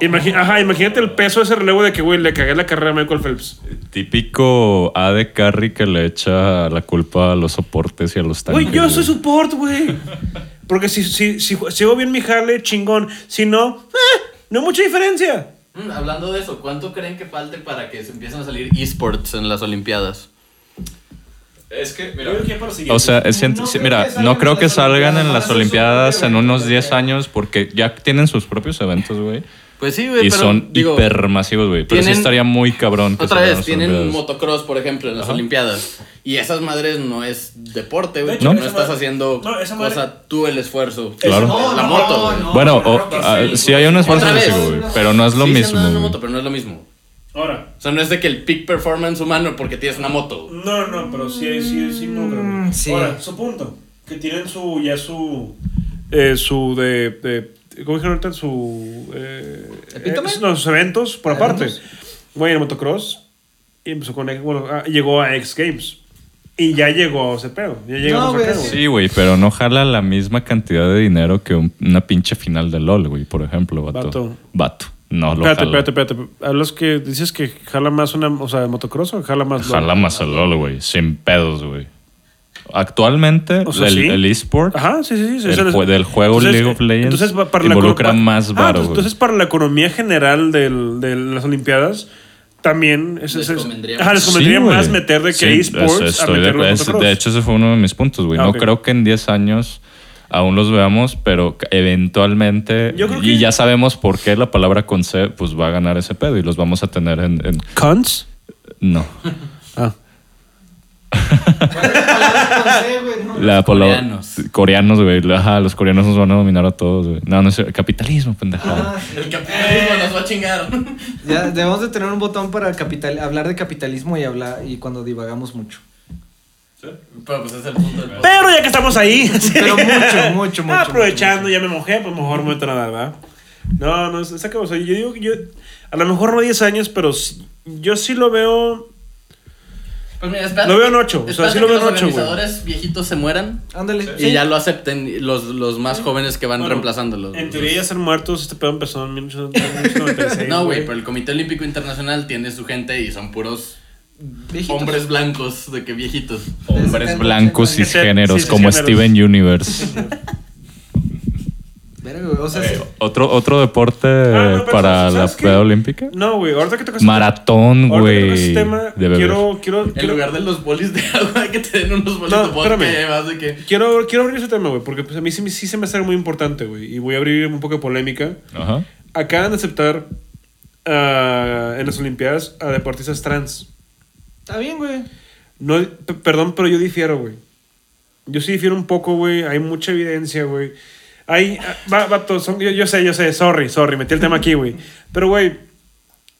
Imagi- Ajá, imagínate el peso de ese relevo de que, güey, le cagué la carrera a Michael Phelps. Típico A de Carry que le echa la culpa a los soportes y a los tanques. Güey, yo soy support, güey. Porque si, si, si, si hago bien mi jale, chingón. Si no, eh, no hay mucha diferencia. Mm, hablando de eso, ¿cuánto creen que falte para que se empiecen a salir esports en las Olimpiadas? Es que, mira. O sea, es No mira, que salgan no creo en que las salgan Olimpiadas, en las Olimpiadas en unos eventos, 10 güey. años porque ya tienen sus propios eventos, güey. Pues sí, güey, Y pero son digo, hipermasivos, güey. Pero sí estaría muy cabrón. que Otra vez, tienen Olimpiadas. motocross, por ejemplo, en las Ajá. Olimpiadas. Y esas madres no es deporte, güey. De No, esa estás madre- haciendo no, esa madre- cosa tú el esfuerzo. Claro. La moto, güey. Bueno, o- sí hay un esfuerzo físico, güey. Pero no es lo Sí, mismo. una güey. moto, pero no es lo mismo. Ahora. O sea, no es de que el peak performance humano porque tienes una moto. No, no, pero sí, sí, sí, no. Mm, sí. Ahora, su punto. Que tienen su, ya su, eh, su de, de ¿cómo dijeron ahorita? Su, eh, eh, no, sus eventos por aparte. Güey, en motocross, y empezó con, bueno, ah, llegó a X Games. Y ya llegó a ese pedo. Ya llegamos güey, acá, sí. güey. Sí, güey, pero no jala la misma cantidad de dinero que un- una pinche final de LOL, güey, por ejemplo, vato. Vato. Vato. No lo Espérate, jala. espérate, espérate. Hablas que dices que jala más una, o sea, de motocross o jala más. Jala más el LOL, güey. Sin pedos, güey. Actualmente, O sea, el, sí. el eSport Ajá, sí, sí, sí. El Eso es- jue- del juego League of Legends entonces, para involucra más Ah, varo, entonces- para la economía general del- de las Olimpiadas, también es, Les es- es- convendría ajá, les más. convendría Sí, meter de que Sí, esports es- a de, es- hecho, ese fue uno de mis puntos, güey. Ah, no creo que en 10 años aún los veamos, pero eventualmente, Yo creo y ya sabemos por qué la palabra con C, pues va a ganar ese pedo y los vamos a tener en... en- Cons. no. Ah. La palabra- Coreanos. Coreanos, güey. Ajá, los coreanos nos van a dominar a todos, güey. No, no es capitalismo, pendejada. Ah, El capitalismo nos va a chingar. Ya debemos de tener un botón para capital, hablar de capitalismo y hablar y cuando divagamos mucho. Pero pues es el punto del. Pero ya que estamos ahí, Pero mucho, mucho, mucho, aprovechando, mucho, ya me mojé, pues mejor me meto a nadar, ¿verdad? No, no. O sea, yo digo que yo. A lo mejor no 10 años, pero sí- yo sí lo veo. Pues mira, espérate Lo veo en que- ocho, o sea, sí lo que veo en los ocho, güey. organizadores viejitos se mueran Ándale. y sí. ya lo acepten los, los más jóvenes que van Bueno, reemplazándolos. En teoría ya están muertos. Este pedo empezó en 1896. No, güey, pero el Comité Olímpico Internacional tiene su gente y son puros Viejitos. hombres blancos de que viejitos. Hombres 70, blancos 80 cisgéneros como cisgéneros. Steven Universe. Verga, güey, O sea, sí. ¿Otro, otro deporte Ah, no, para la prueba olímpica? No, güey, ahorita que tocas Maratón, güey. bebé. quiero, quiero, En quiero, lugar de los bolis de agua que te den unos bolis No, de vodka espérame. y además de que... quiero, quiero abrir ese tema, güey, porque pues, a mí sí, me- sí se me hace muy importante, güey. Y voy a abrir un poco de polémica. Ajá. Acaban de aceptar ah, en las Olimpiadas a deportistas trans. Está bien, güey. No, perdón, pero yo difiero, güey. Yo sí difiero un poco, güey. Hay mucha evidencia, güey. Hay, ah, va, vato, son- yo, yo sé, yo sé, sorry, sorry, metí el tema aquí, güey. Pero, güey,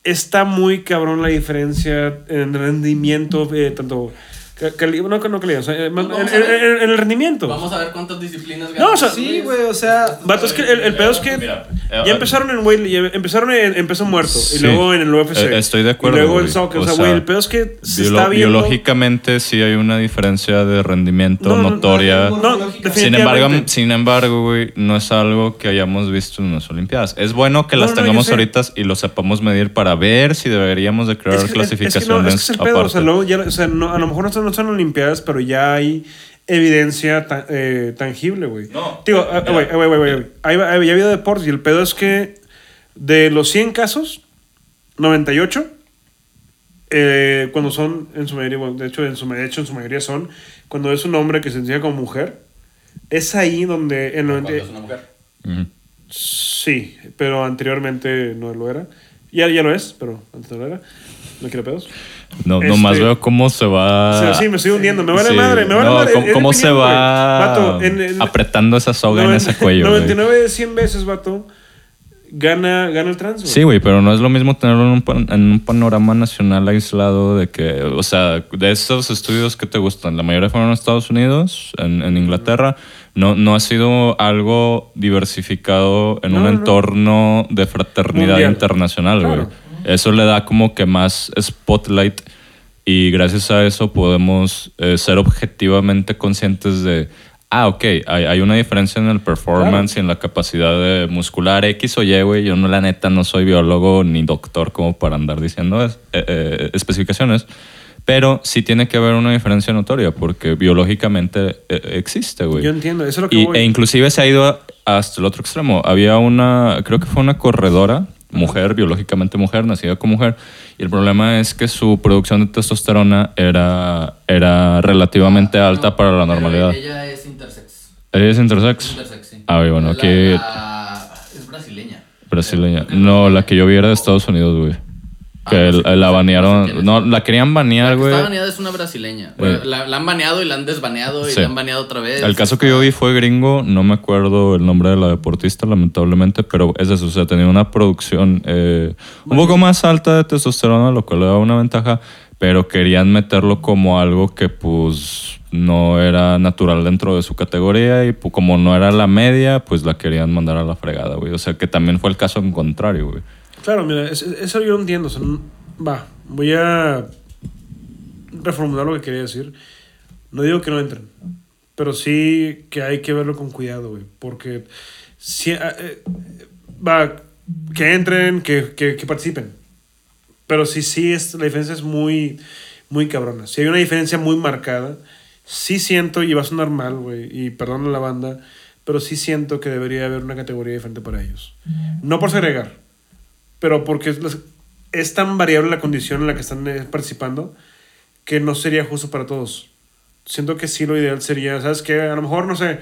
está muy cabrón la diferencia en rendimiento, eh, tanto... no, no calidad, o sea, eh, Pues en, en el rendimiento. Vamos a ver cuántas disciplinas No, o sea, Sí, güey, o sea. Vato, es que el, el pedo es que Mira, ya eh, empezaron en ya empezaron en, en peso muerto y luego en el UFC. Eh, estoy de acuerdo, Y luego en soccer, o sea, güey, el pedo es que se Biolo- está viendo biológicamente sí hay una diferencia de rendimiento No, no, no, notoria. no, No, Definitivamente. sin embargo, sin embargo, güey, no es algo que hayamos visto en las Olimpiadas. Es bueno que las tengamos ahorita y lo sepamos medir para ver si deberíamos de crear Es que- es- es que no, clasificaciones es que es el pedo, o sea, aparte. luego ya- o sea, no- a lo mejor no son, no son Olimpiadas, pero ya hay evidencia ta- eh, tangible, güey. No, Digo, eh, mira. güey, güey, güey, ya ha habido deportes y el pedo es que de los 100 casos, 98, eh, cuando son, en su mayoría, bueno, de hecho, en su, de hecho, en su mayoría son, cuando es un hombre que se enseña como mujer, es ahí donde... En Cuando 90 es una mujer. Sí, pero anteriormente no lo era. Ya, ya lo es, pero antes no lo era. No quiero pedos. No, Este- Nomás veo cómo se va. Sí, me estoy hundiendo. Me vale Sí. madre. Me vale No, madre. cómo, Es cómo se opinión, va Vato, en- en- apretando esa soga en ese cuello. güey. 99 de 100 veces, vato. Gana, gana el trans, güey. Sí, güey, pero no es lo mismo tenerlo en un, pan- en un panorama nacional aislado de que, o sea, de esos estudios que te gustan, la mayoría fueron en Estados Unidos, en, en Inglaterra, no, no ha sido algo diversificado en No, un no, no. entorno de fraternidad Mundial. internacional, güey. Claro. Eso le da como que más spotlight y gracias a eso podemos eh, ser objetivamente conscientes de, ah, ok, hay, hay una diferencia en el performance y en la capacidad de muscular X o Y, güey. Yo no, la neta, no soy biólogo ni doctor como para andar diciendo es- eh, eh, especificaciones. Pero sí tiene que haber una diferencia notoria porque biológicamente existe, güey. Yo entiendo. Eso es lo que Y, voy. e inclusive se ha ido hasta el otro extremo. Había una, creo que fue una corredora, mujer, biológicamente mujer, nacida como mujer. Y el problema es que su producción de testosterona era, era relativamente Ah, alta no, para la normalidad. Ella es intersex. ¿Ella es intersex? Intersex, sí. Ah, bueno, La- aquí la- Es brasileña. brasileña. No, la que yo vi era de Estados Unidos, güey. Ah, Que no sé, la no sé banearon. No, la querían La banear, que güey. está baneada es una brasileña. Bueno, Eh. la, la han baneado y la han desbaneado y Sí. la han baneado otra vez. El caso que yo vi fue gringo, no me acuerdo el nombre de la deportista, lamentablemente, pero es eso, o sea, tenía una producción eh, un poco más alta de testosterona, lo cual le daba una ventaja, pero querían meterlo como algo que pues no era natural dentro de su categoría y pues, como no era la media, pues la querían mandar a la fregada, güey. O sea, que también fue el caso en contrario, güey. Claro, mira, es- es- eso yo lo entiendo. o sea, va, voy a reformular lo que quería decir. No digo que no entren, pero sí que hay que verlo con cuidado, güey. Porque si, eh, eh, va, que entren, que, que, que participen. Pero sí, sí, es, la diferencia es muy, muy cabrona. Si hay una diferencia muy marcada, sí siento, y va a sonar mal, güey, y perdón a la banda, pero sí siento que debería haber una categoría diferente para ellos. No por segregar, pero porque es, es tan variable la condición en la que están eh, participando que no sería justo para todos. Siento que sí lo ideal sería, ¿sabes qué? A lo mejor, no sé,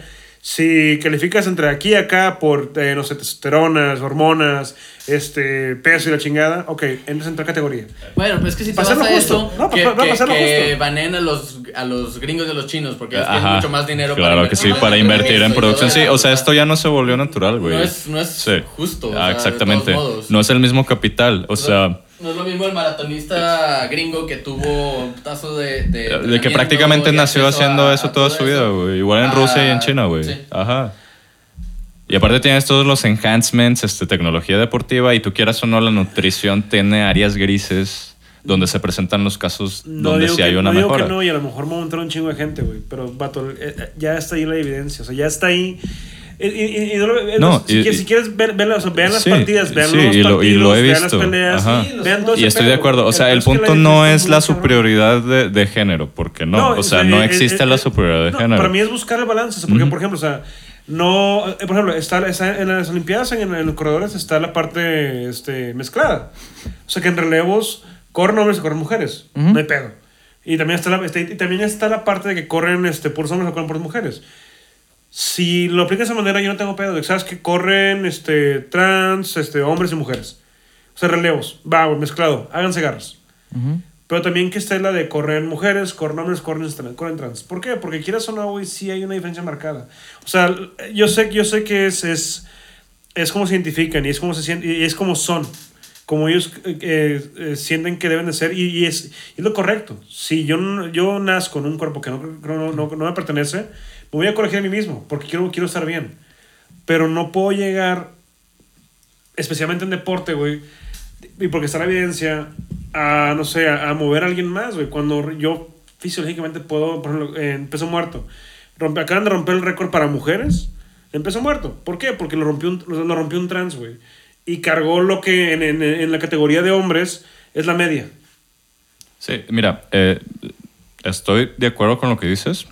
si calificas entre aquí y acá por, eh, no sé, testosteronas, hormonas, este, peso y la chingada, ok, entras en tal categoría. Bueno, pues es que si te vas a eso, justo. No, que, para que, que justo. baneen a los, a los gringos y a los chinos, porque ellos tienen mucho más dinero Claro para que sí, para invertir en producción. Sí, o sea, esto ya no se volvió natural, güey. No es, no es Sí. justo. o Ah, sea, de exactamente. todos modos. No es el mismo capital. O sea, No es lo mismo el maratonista gringo que tuvo un tazo de. De, de que prácticamente nació haciendo a- eso a toda su vida, güey. Igual en Ah, Rusia y en China, güey. sí. Ajá. Y aparte tienes todos los enhancements, este, tecnología deportiva, y tú quieras o no, la nutrición tiene áreas grises donde se presentan los casos donde digo sí hay que- una no digo mejora. que no, y a lo mejor me va a entrar un chingo de gente, güey. Pero, vato, eh, eh, ya está ahí la evidencia. O sea, ya está ahí. Y, y- y no eh, No, si, y- quieres, si quieres ver, ver- o sea, vean las Sí, partidas, vean sí, los y lo- partidos, y lo he vean las visto. peleas, Ajá. vean Y estoy de acuerdo. O sea, el Es que punto no es la superioridad de, de género, porque no. o sea, no eh, existe eh, la superioridad de no, género. Para mí es buscar el balance. o sea, Porque, Ujú. por ejemplo, o sea, no. por ejemplo, está, está en las Olimpiadas, en, en los corredores, está la parte este, mezclada. O sea, que en relevos corren hombres y corren mujeres. Ujú. No hay pedo. Y también está la, este, y también está la parte de que corren este, puros hombres o corren puras mujeres. Si lo aplicas de esa manera, yo no tengo pedo. de Sabes que corren este, trans, este, hombres y mujeres. O sea, relevos. Va, mezclado. Háganse garras. Ujú. Pero también que esté la de correr mujeres, corren hombres, corren, trans- corren trans. ¿Por qué? Porque quieras o no, güey, sí hay una diferencia marcada. O sea, yo sé, yo sé que es, es, es como se identifican y es como se sienten, y es como son. Como ellos eh, eh, sienten que deben de ser y, y es, es lo correcto. Si yo, yo nazco en un cuerpo que no, no, no, no me pertenece, me voy a corregir a mí mismo porque quiero, quiero estar bien. Pero no puedo llegar, especialmente en deporte, güey, y porque está la evidencia, a, no sé, a, a mover a alguien más, güey. Cuando yo fisiológicamente puedo, por ejemplo, en peso muerto, rompe, acaban de romper el récord para mujeres en peso muerto. ¿Por qué? Porque lo rompió un, lo rompió un trans, güey. Y cargó lo que en, en, en la categoría de hombres es la media. Sí, mira, eh, estoy de acuerdo con lo que dices,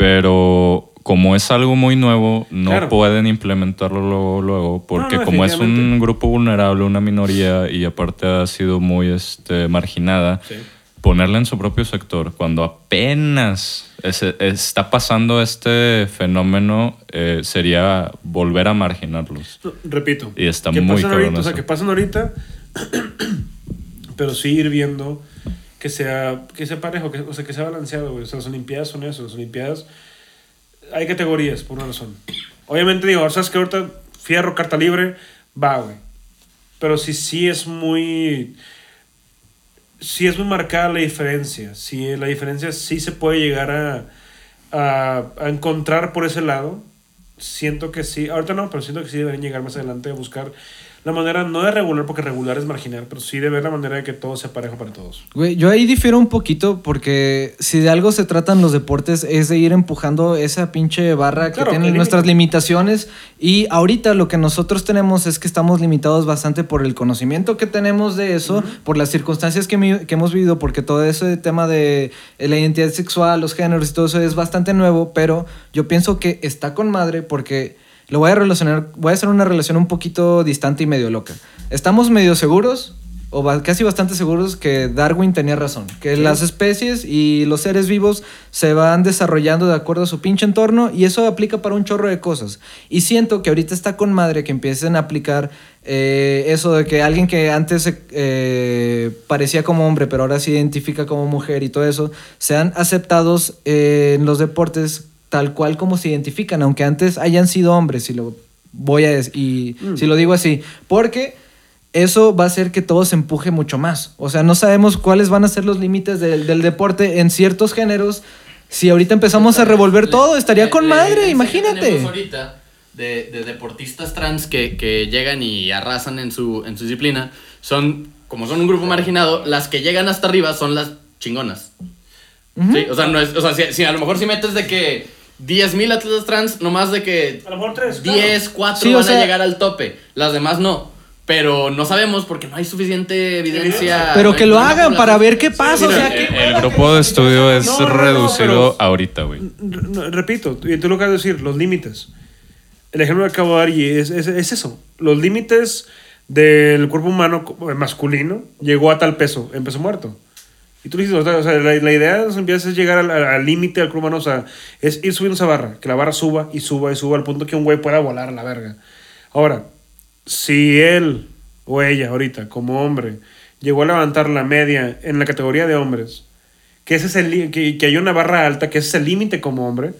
pero como es algo muy nuevo, no Claro. pueden implementarlo luego, luego porque No, no, como es un grupo vulnerable, una minoría y aparte ha sido muy este, marginada, Sí. ponerla en su propio sector cuando apenas es- está pasando este fenómeno eh, sería volver a marginarlos. Repito. Y está muy cabrón O sea, que pasen ahorita, pero sí ir viendo que sea, que sea parejo, que, o sea, que sea balanceado, güey. O sea, las Olimpiadas son eso. Las Olimpiadas hay categorías, por una razón. Obviamente, digo, sabes que ahorita fierro, carta libre, va, güey. Pero sí, sí es muy. Sí es muy marcada la diferencia. Sí, la diferencia sí se puede llegar a, a, a encontrar por ese lado. Siento que sí, ahorita no, pero siento que sí deberían llegar más adelante a buscar la manera, no de regular, porque regular es marginal, pero sí de ver la manera de que todo sea parejo para todos. Güey, yo ahí difiero un poquito porque si de algo se tratan los deportes es de ir empujando esa pinche barra que tienen nuestras limitaciones. Y ahorita lo que nosotros tenemos es que estamos limitados bastante por el conocimiento que tenemos de eso, por las circunstancias que, mi- que hemos vivido, porque todo ese tema de eh, la identidad sexual, los géneros y todo eso es bastante nuevo, pero yo pienso que está con madre porque lo voy a relacionar, voy a hacer una relación un poquito distante y medio loca. Estamos medio seguros o casi bastante seguros que Darwin tenía razón, que las especies y los seres vivos se van desarrollando de acuerdo a su pinche entorno y eso aplica para un chorro de cosas. Y siento que ahorita está con madre que empiecen a aplicar eh, eso de que alguien que antes eh, parecía como hombre pero ahora se identifica como mujer y todo eso, sean aceptados eh, en los deportes tal cual como se identifican, aunque antes hayan sido hombres, si lo voy a decir, y si lo digo así, porque eso va a hacer que todo se empuje mucho más. O sea, no sabemos cuáles van a ser los límites del, del deporte en ciertos géneros. Si ahorita empezamos a revolver Le- todo, estaría con madre, imagínate. ahorita de, de deportistas trans que, que llegan y arrasan en su, en su disciplina son, como son un grupo marginado, las que llegan hasta arriba son las chingonas. Sí, o sea, no es, o sea si, si a lo mejor si metes de que 10.000 atletas trans, nomás de que A lo mejor tres. 10, 4 Sí, o van sea- a llegar al tope, las demás no. Pero no sabemos porque no hay suficiente evidencia. Pero no que lo hagan para ver qué pasa. o mira, sea, El, qué el grupo de estudio es No, reducido ahorita, güey. Repito, y tú lo que vas a decir, los límites. El ejemplo que acabo de dar y es, es, es eso. Los límites del cuerpo humano masculino llegó a tal peso, en peso muerto. Y tú dices, o sea, la, la idea de las Olimpiadas es llegar al- al al límite del cuerpo humano, o sea, es ir subiendo esa barra, que la barra suba y suba y suba al punto que un güey pueda volar a la verga. Ahora, si él o ella ahorita, como hombre, llegó a levantar la media en la categoría de hombres, que, ese es el, que, que hay una barra alta, que ese es el límite como hombre,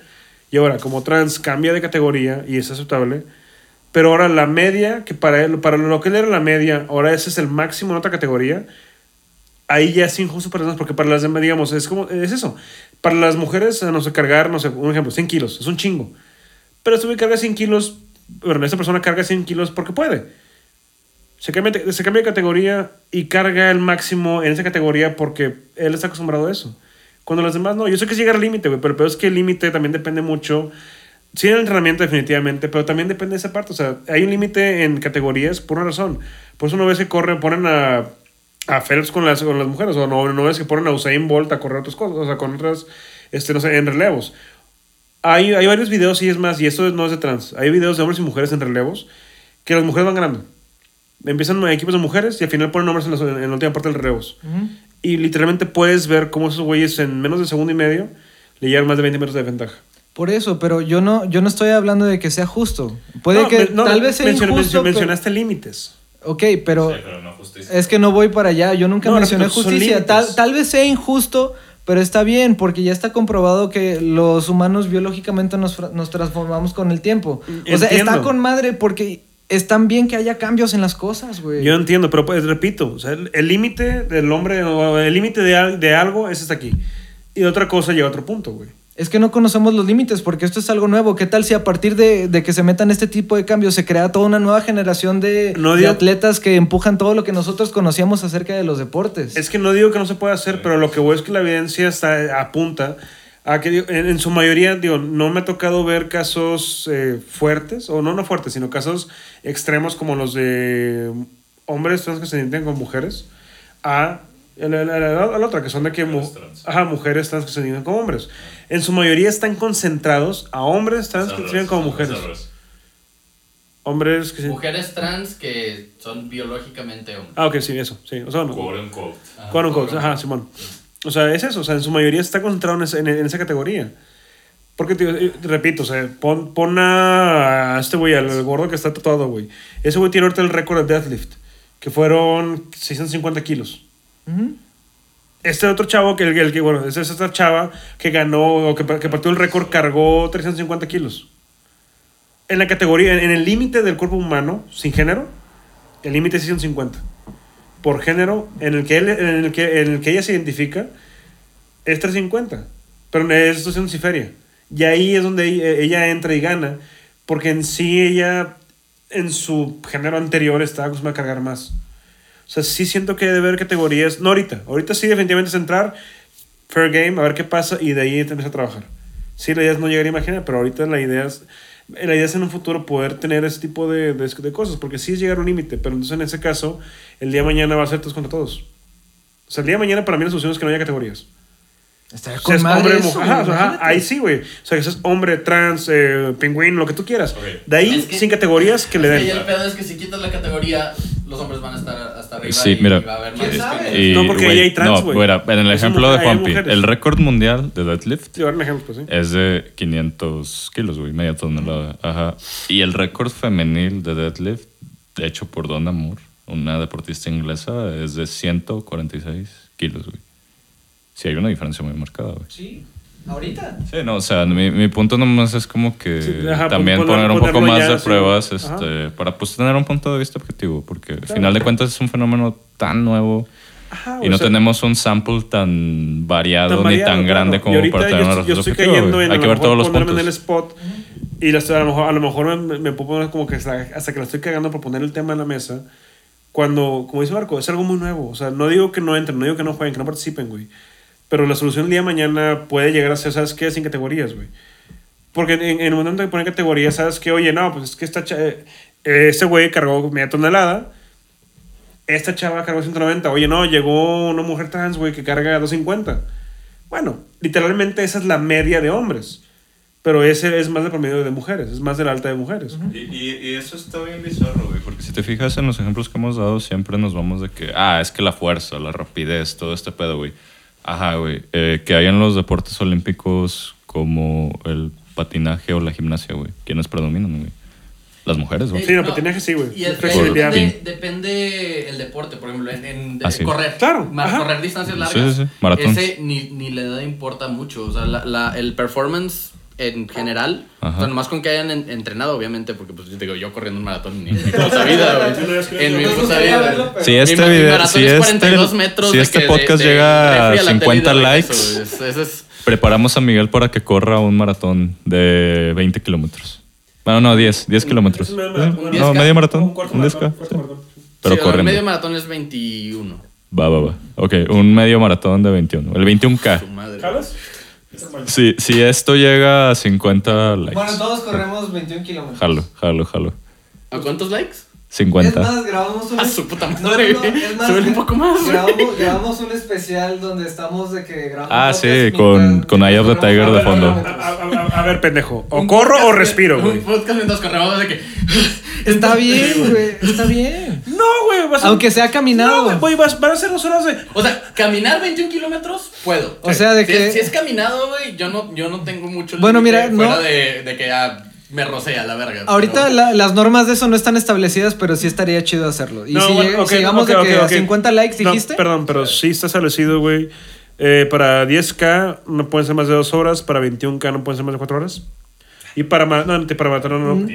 y ahora como trans cambia de categoría y es aceptable, pero ahora la media, que para él, para lo que él era la media, ahora ese es el máximo en otra categoría, ahí ya es injusto para las porque para las demás, digamos, es como, es eso, para las mujeres, no sé, cargar, no sé, un ejemplo, 100 kilos, es un chingo, pero si voy a cargar 100 kilos, bueno, esta persona carga 100 kilos porque puede. Se cambia, se cambia de categoría y carga el máximo en esa categoría porque él está acostumbrado a eso. Cuando los demás no. Yo sé que sí llega al límite, güey, pero el es que el límite también depende mucho. Sí, del entrenamiento, definitivamente, pero también depende de esa parte. O sea, hay un límite en categorías por una razón. Por eso no ves que corren, ponen a, a Phelps con las, con las mujeres, o no, no ves que ponen a Usain Bolt a correr otras cosas, o sea, con otras, este, no sé, en relevos. Hay, hay varios videos, y es más, y esto no es de trans. Hay videos de hombres y mujeres en relevos que las mujeres van ganando. Empiezan equipos de mujeres y al final ponen hombres en, en la última parte del relevos. Y literalmente puedes ver cómo esos güeyes en menos de segundo y medio le llevan más de 20 metros de ventaja. Por eso, pero yo no, yo no estoy hablando de que sea justo. Puede No, que men- no, tal vez sea mencion- injusto. mencion- pero- mencionaste límites. Ok, pero pero no justicia. es que no voy para allá. Yo nunca No, mencioné justicia. Tal, tal vez sea injusto, pero está bien, porque ya está comprobado que los humanos biológicamente nos, nos transformamos con el tiempo. O sea, Entiendo. está con madre porque es tan bien que haya cambios en las cosas, güey. Yo entiendo, pero pues, repito, o sea, el límite del hombre, o el límite de, al- de algo es hasta aquí. Y otra cosa llega a otro punto, güey. Es que no conocemos los límites porque esto es algo nuevo. ¿Qué tal si a partir de, de que se metan este tipo de cambios se crea toda una nueva generación de, No de digo- atletas que empujan todo lo que nosotros conocíamos acerca de los deportes? Es que no digo que no se pueda hacer, pero lo que voy es que la evidencia está, apunta a que en, en su mayoría, digo, no me ha tocado ver casos eh, fuertes, o no, no fuertes, sino casos extremos como los de hombres trans que se identifican con mujeres, a, la, la- la- la otra, que son de que mu- ajá, mujeres trans que se identifican como hombres. En su mayoría están concentrados a hombres trans que se identifican como mujeres. Hombres que se... Mujeres trans que son biológicamente hombres. Ah, ok, sí, eso, sí. O sea, no. unquote. Ajá, Quote unquote, quote ajá. Simón. O sea, es eso, o sea, en su mayoría está concentrado en, ese- en- en esa categoría. Porque, tío, eh, repito, o sea, pon, pon a, a este güey, al, gordo que está tatuado, güey. Ese güey tiene ahorita el récord de deadlift, que fueron 650 kilos. Ujú. Este otro chavo, que el, el que, bueno, esa es esta chava que ganó, o que, que partió el récord, cargó 350 kilos. En la categoría, en, el límite del cuerpo humano, sin género, el límite es 150. Por género, en el que, él, en el que, en el que ella se identifica, es 350. Pero es situación ciferia. Y ahí es donde ella, ella entra y gana, porque en sí ella, en su género anterior, estaba acostumbrada a cargar más. O sea, sí siento que debe haber categorías. No ahorita. Ahorita sí, definitivamente es entrar, fair game, a ver qué pasa y de ahí empieza a trabajar. Sí, la idea es no llegar a imaginar, pero ahorita la idea es. La idea es en un futuro poder tener ese tipo de, de, de cosas, porque sí es llegar a un límite, pero entonces en ese caso, el día de mañana va a ser todos contra todos. O sea, el día de mañana para mí la solución es que no haya categorías. Estaría O sea, con es madre hombre, eso, mujer. Ajá, ahí sí, güey. O sea, que seas hombre, trans, eh, pingüino, lo que tú quieras. Ok. De ahí, Es que- sin categorías, que le den. ahí el pedo es que si quitas la categoría, los hombres van a estar hasta arriba Sí, y, mira. va a haber más ¿Quién sabe? discriminación. Y, No, porque ahí hay trans, No, güey. mira, en el Es ejemplo mujer- de Juanpi, el récord mundial de deadlift Sí, un ejemplo, sí. es de 500 kilos, güey, media tonelada. Ajá. Y el récord femenil de deadlift, hecho por Donna Moore, una deportista inglesa, es de 146 kilos, güey. Sí, hay una diferencia muy marcada, güey. Sí, ahorita. Sí, no, o sea, mi, mi punto nomás es como que Sí, también pon- poner un poco más de sí. pruebas este, para pues tener un punto de vista objetivo, porque al final de cuentas es un fenómeno tan nuevo Ajá, y no sea, tenemos un sample tan variado, tan variado, ni tan grande claro. como Y ahorita para tener una estoy- yo respuesta estoy objetiva, cayendo en Hay a que ver todos los ponerme en el puntos. spot y la estoy- a lo mejor, a lo mejor me, me puedo poner como que hasta, hasta que la estoy cagando por poner el tema en la mesa. Cuando, como dice Marco, es algo muy nuevo. O sea, no digo que no entren, no digo que no jueguen, que no participen, güey. Pero la solución el día de mañana puede llegar a ser, ¿sabes qué? Sin categorías, güey. Porque en, en el momento de poner categorías, ¿sabes qué? Oye, no, pues es que esta eh, ese güey cargó media tonelada. Esta chava cargó 190. Oye, no, llegó una mujer trans, güey, que carga 250. Bueno, literalmente esa es la media de hombres. Pero ese es más de promedio de mujeres, es más de la alta de mujeres. Y, y- y eso está bien bizarro, güey, porque si te fijas en los ejemplos que hemos dado, siempre nos vamos de que, ah, es que la fuerza, la rapidez, todo este pedo, güey. Ajá, güey. eh, que hay en los deportes olímpicos como el patinaje o la gimnasia, güey. ¿Quiénes predominan, güey? Las mujeres, güey. Sí, no, patinaje sí, güey. Y Flexibilidad. depende, depende el deporte, por ejemplo, en, en Ah, sí. correr. Claro, correr distancias largas. sí, sí, maratón. Ese ni, ni la edad importa mucho. O sea, la, la- el performance en general, Ajá. o sea, nomás con que hayan en- entrenado, obviamente, porque pues yo digo, yo corriendo un maratón ni en mi puta vida, güey. En mi puta vida. Si Mi este mi video, maratón si es este, 42 metros si de este que de- podcast de llega a la tele 50 de regreso, likes, güey. Es- preparamos a Miguel para que corra un maratón de 20 kilómetros. Bueno, no, 10, 10 kilómetros. Es medio maratón. Un No, 10K. medio Un maratón. cuarto Un maratón, 10K, cuarto sí. maratón. Pero Sí, El corriendo. medio maratón es 21. Va, va, va. Ok, un medio maratón de 21. El 21K. Su madre. ¿Jalas? Si, si esto llega a 50 likes. Bueno, todos corremos 21 kilómetros. Jalo, jalo, jalo. ¿A cuántos likes? 50. Es más, grabamos un... A su puta madre, no, no, es más, un poco más. Grabamos, grabamos un especial donde estamos de que grabamos. Ah, sí, con- con Eye of the Tiger de fondo. A, kilómetros. a- a- a ver, pendejo. O Un corro podcast o respiro, güey. Un podcast mientras corremos de que. Está bien, güey, está bien. No, güey. Vas a- Aunque sea No, caminado. güey, güey, vas- van a ser dos horas de. O sea, caminar 21 kilómetros, puedo. O sea, de si que- Es, si es caminado, güey, yo no, yo no tengo mucho Bueno, mira, fuera no- de, de que ah, me rocea la verga. Ahorita pero- la- las normas de eso no están establecidas, pero sí estaría chido hacerlo. Y No, si, bueno, llega- ok, si llegamos ok, de que ok, a ok. 50 likes, No, dijiste. perdón, pero sí está establecido, güey. Eh, para 10K no pueden ser más de 2 horas. Para 21K no pueden ser más de 4 horas. Y para, ma- no, para maratón no.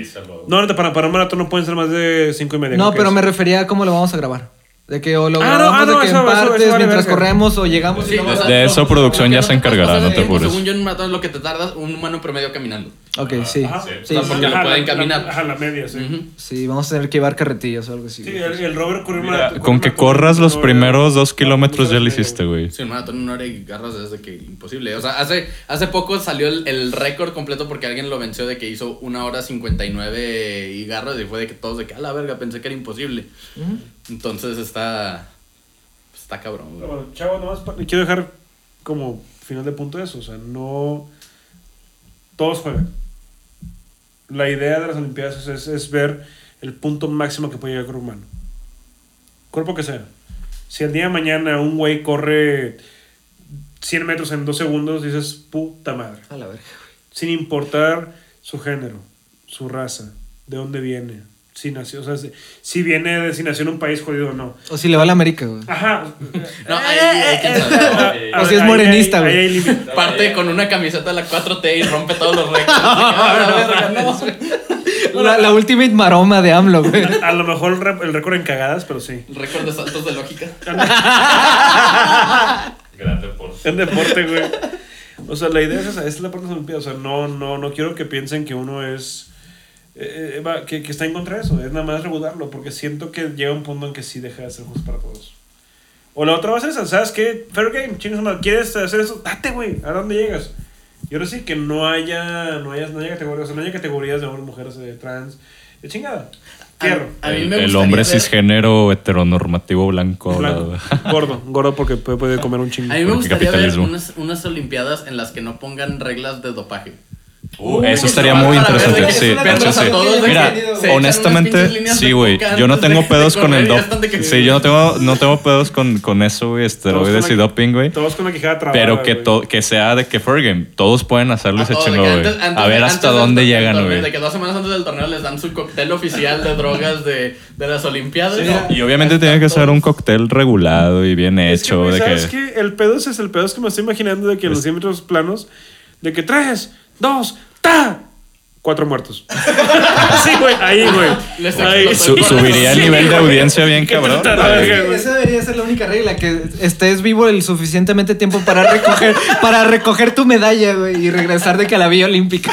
No, no, para, para maratón no pueden ser más de 5 y media. no, pero es. me refería a cómo lo vamos a grabar. De que o lo Ah, no, grabamos ah, no, de que eso- en eso- eso partes vale mientras corremos o llegamos y Sí, o sea, De eso producción ya se no te encargará, no de te tiempo, apures. Según yo en un maratón es lo que te tardas un humano promedio caminando. Ok, sí. Ajá. Sí, O sea, sí, porque lo Ajá, pueden la- caminar. la- Ajá, la media, sí. Sí, vamos a tener que llevar carretillas o algo así. Sí, el, el Robert corrió Mira, maratón- con que maratón- corras los primeros dos kilómetros ya lo hiciste, güey. Sí, un maratón en una hora y garras es de que imposible. O sea, hace, hace poco salió el, el récord completo porque alguien lo venció de que hizo una hora 59 y garras y fue de que todos de que a la verga pensé que era imposible. Entonces está. Está cabrón, güey. Bueno, chavo, nomás quiero dejar como final de punto eso. O sea, no. Todos juegan. La idea de las Olimpiadas es, es ver el punto máximo que puede llegar el cuerpo humano. Cuerpo que sea. Si el día de mañana un güey corre 100 metros en 2 segundos, dices, puta madre. A la verga. Sin importar su género, su raza, de dónde viene, si nació, o sea, si, si viene de si nació en un país jodido o no. O si le va a la América, güey. Ajá. No, ahí, ahí, quién sabe. O si es morenista, güey. Ahí. Parte con una camiseta de la 4T y rompe todos los récords. La no. La, la ultimate maroma de AMLO, güey. A lo mejor el, el récord en cagadas, pero sí. Récord de saltos de lógica. En deporte, güey. O sea, la idea es esa, esa es la parte de las Olimpiadas. O sea, no, no, no quiero que piensen que uno es. Eh, eh, va, que, que está en contra de eso. Es nada más regularlo, porque siento que llega un punto en que sí deja de ser justo para todos. O la otra va a ser esa, ¿sabes qué? Fair game, chingas madre, ¿Quieres hacer eso? Date, güey. ¿A dónde llegas? Y ahora sí que no haya, no haya, no haya categorías, o sea, no haya categorías de hombres, mujeres, de trans. De chingada. Fierro. A mí El, me el hombre ver- cisgénero heteronormativo blanco. Blanco. la- Gordo, gordo porque puede, puede comer un chingo. A mí me gustaría ver capitalismo. unas, unas olimpiadas en las que no pongan reglas de dopaje. Uh, eso estaría muy de interesante. Sí, es de tiene Mira, honestamente, sí, de güey. Yo no tengo de- pedos de con el correr y dop. ya están de que- Sí, yo no tengo, no tengo pedos con, con eso, güey. Esteroides y doping, güey. Todos con la quijada trabada. Pero que, to- que sea de que Fergame. Todos pueden hacerlo y A se todo, de chingó, que güey. A ver de- hasta dónde llegan, De güey. que dos semanas antes del torneo les dan su cóctel oficial de drogas de, de las Olimpiadas. Y obviamente tiene que ser un cóctel regulado y bien Es hecho. de ¿sabes que... El pedo es ese, el pedo es que me estoy imaginando de que en los 100 metros planos, de que tres, dos, ta, cuatro muertos. sí, güey, ahí, güey. Les Ahí. explotó Su- subiría el nivel de audiencia bien Qué cabrón. tonta, güey. verga, güey. Esa debería ser la única regla, que estés vivo el suficientemente tiempo para recoger, para recoger tu medalla, güey, y regresar de que a la Villa Olímpica.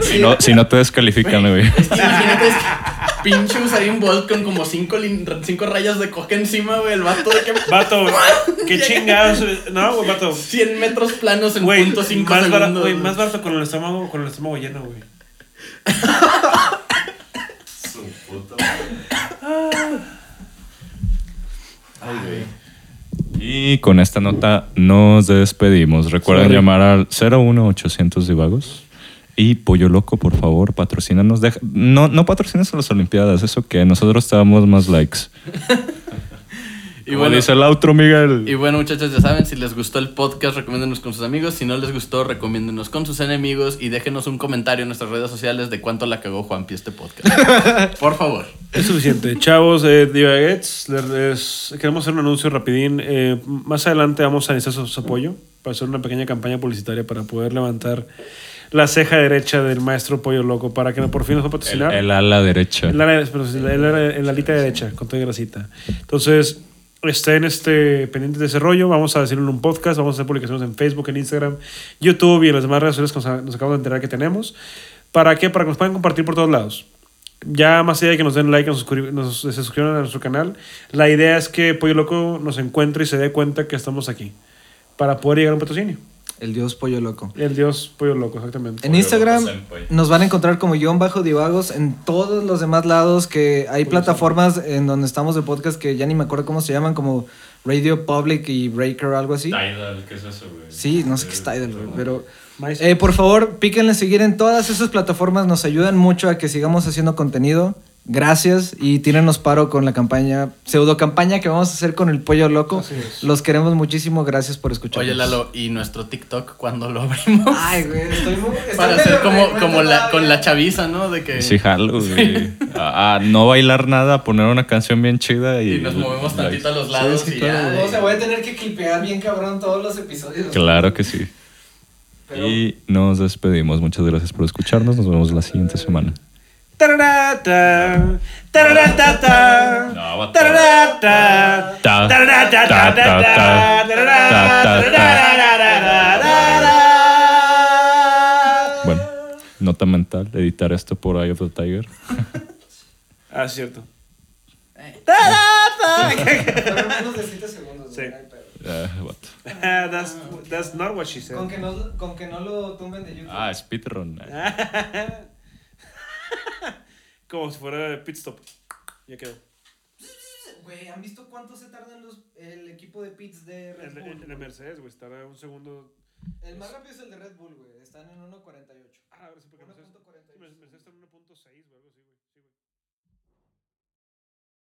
Si no, si no te descalifican, güey. Es que imagínate, es que pinche Usain Bolt con como cinco, lin- cinco rayas de coca encima, güey. El vato de que Vato, qué chingados. No, güey, vato. 100 metros planos en Güey, punto cinco más barato, segundos. güey, más barato con el estómago, con el estómago lleno, güey. Y con esta nota nos despedimos. Recuerden Sorry. llamar al 01800 divagos. Y Pollo Loco, por favor, patrocínanos. Deja- no, no patrocines a las Olimpiadas, eso que nosotros te damos más likes. Y bueno, dice el outro, Miguel. y bueno, muchachos, ya saben, si les gustó el podcast, recomiéndenos con sus amigos. Si no les gustó, recomiéndenos con sus enemigos. Y déjenos un comentario en nuestras redes sociales de cuánto la cagó Juanpi este podcast. Por favor. Es suficiente. Chavos, eh, Divaguets, les, les- queremos hacer un anuncio rapidín. Eh, más adelante vamos a necesitar su, su apoyo para hacer una pequeña campaña publicitaria para poder levantar la ceja derecha del maestro Pollo Loco para que por fin nos va a el, patrocinar. el ala derecha. En la, pero en la alita derecha, con toda grasita. Entonces, estén este, pendientes de ese rollo. Vamos a decirlo en un podcast. Vamos a hacer publicaciones en Facebook, en Instagram, YouTube y en las demás redes sociales que nos, nos acabamos de enterar que tenemos. ¿Para qué? Para que nos puedan compartir por todos lados. Ya más allá de que nos den like, nos, nos- se suscriban a nuestro canal, la idea es que Pollo Loco nos encuentre y se dé cuenta que estamos aquí. Para poder llegar a un patrocinio. El dios pollo loco. El dios Pollo Loco, exactamente. En Pollo Instagram nos van a encontrar como guion bajo divagos en todos los demás lados que hay plataformas en donde estamos de podcast que ya ni me acuerdo cómo se llaman, como Radio Public y Breaker o algo así. Tidal, ¿qué es eso, güey? Sí, no sé qué es Tidal, güey, pero... Eh, por favor, píquenle seguir en todas esas plataformas, nos ayudan mucho a que sigamos haciendo contenido. Gracias y tírenos paro con la campaña, pseudo campaña que vamos a hacer con el pollo loco. Los queremos muchísimo, gracias por escuchar. Oye, Lalo, ¿y nuestro TikTok cuándo lo abrimos? Ay, güey, estoy muy... estoy Para hacer como, como la, con la chaviza, ¿no? De que... Sí, jalo, güey. a, a no bailar nada, poner una canción bien chida y... Y nos movemos tantito a los lados Sí, sí, y claro, ya. O sea, voy a tener que clipear bien cabrón todos los episodios. Claro que sí. Pero- Y nos despedimos. Muchas gracias por escucharnos. Nos vemos la siguiente semana. Bueno, nota mental, editar esto por Eye of the Tiger. Ah, es cierto. Fueron menos de 7 segundos. Sí. Hay pedo. Ah, that's, that's not what she said. Con que, no, con que no lo tumben de YouTube. Ah, speedrun. Como si fuera pit stop. Ya quedó. Güey, ¿han visto cuánto se tardan los, el equipo de pits de Red Bull? en, en el Mercedes, güey, estará un segundo. El más rápido es el de Red Bull, güey. Están en 1.48. Ah, ahora sí, porque Mercedes, 1.48. Mercedes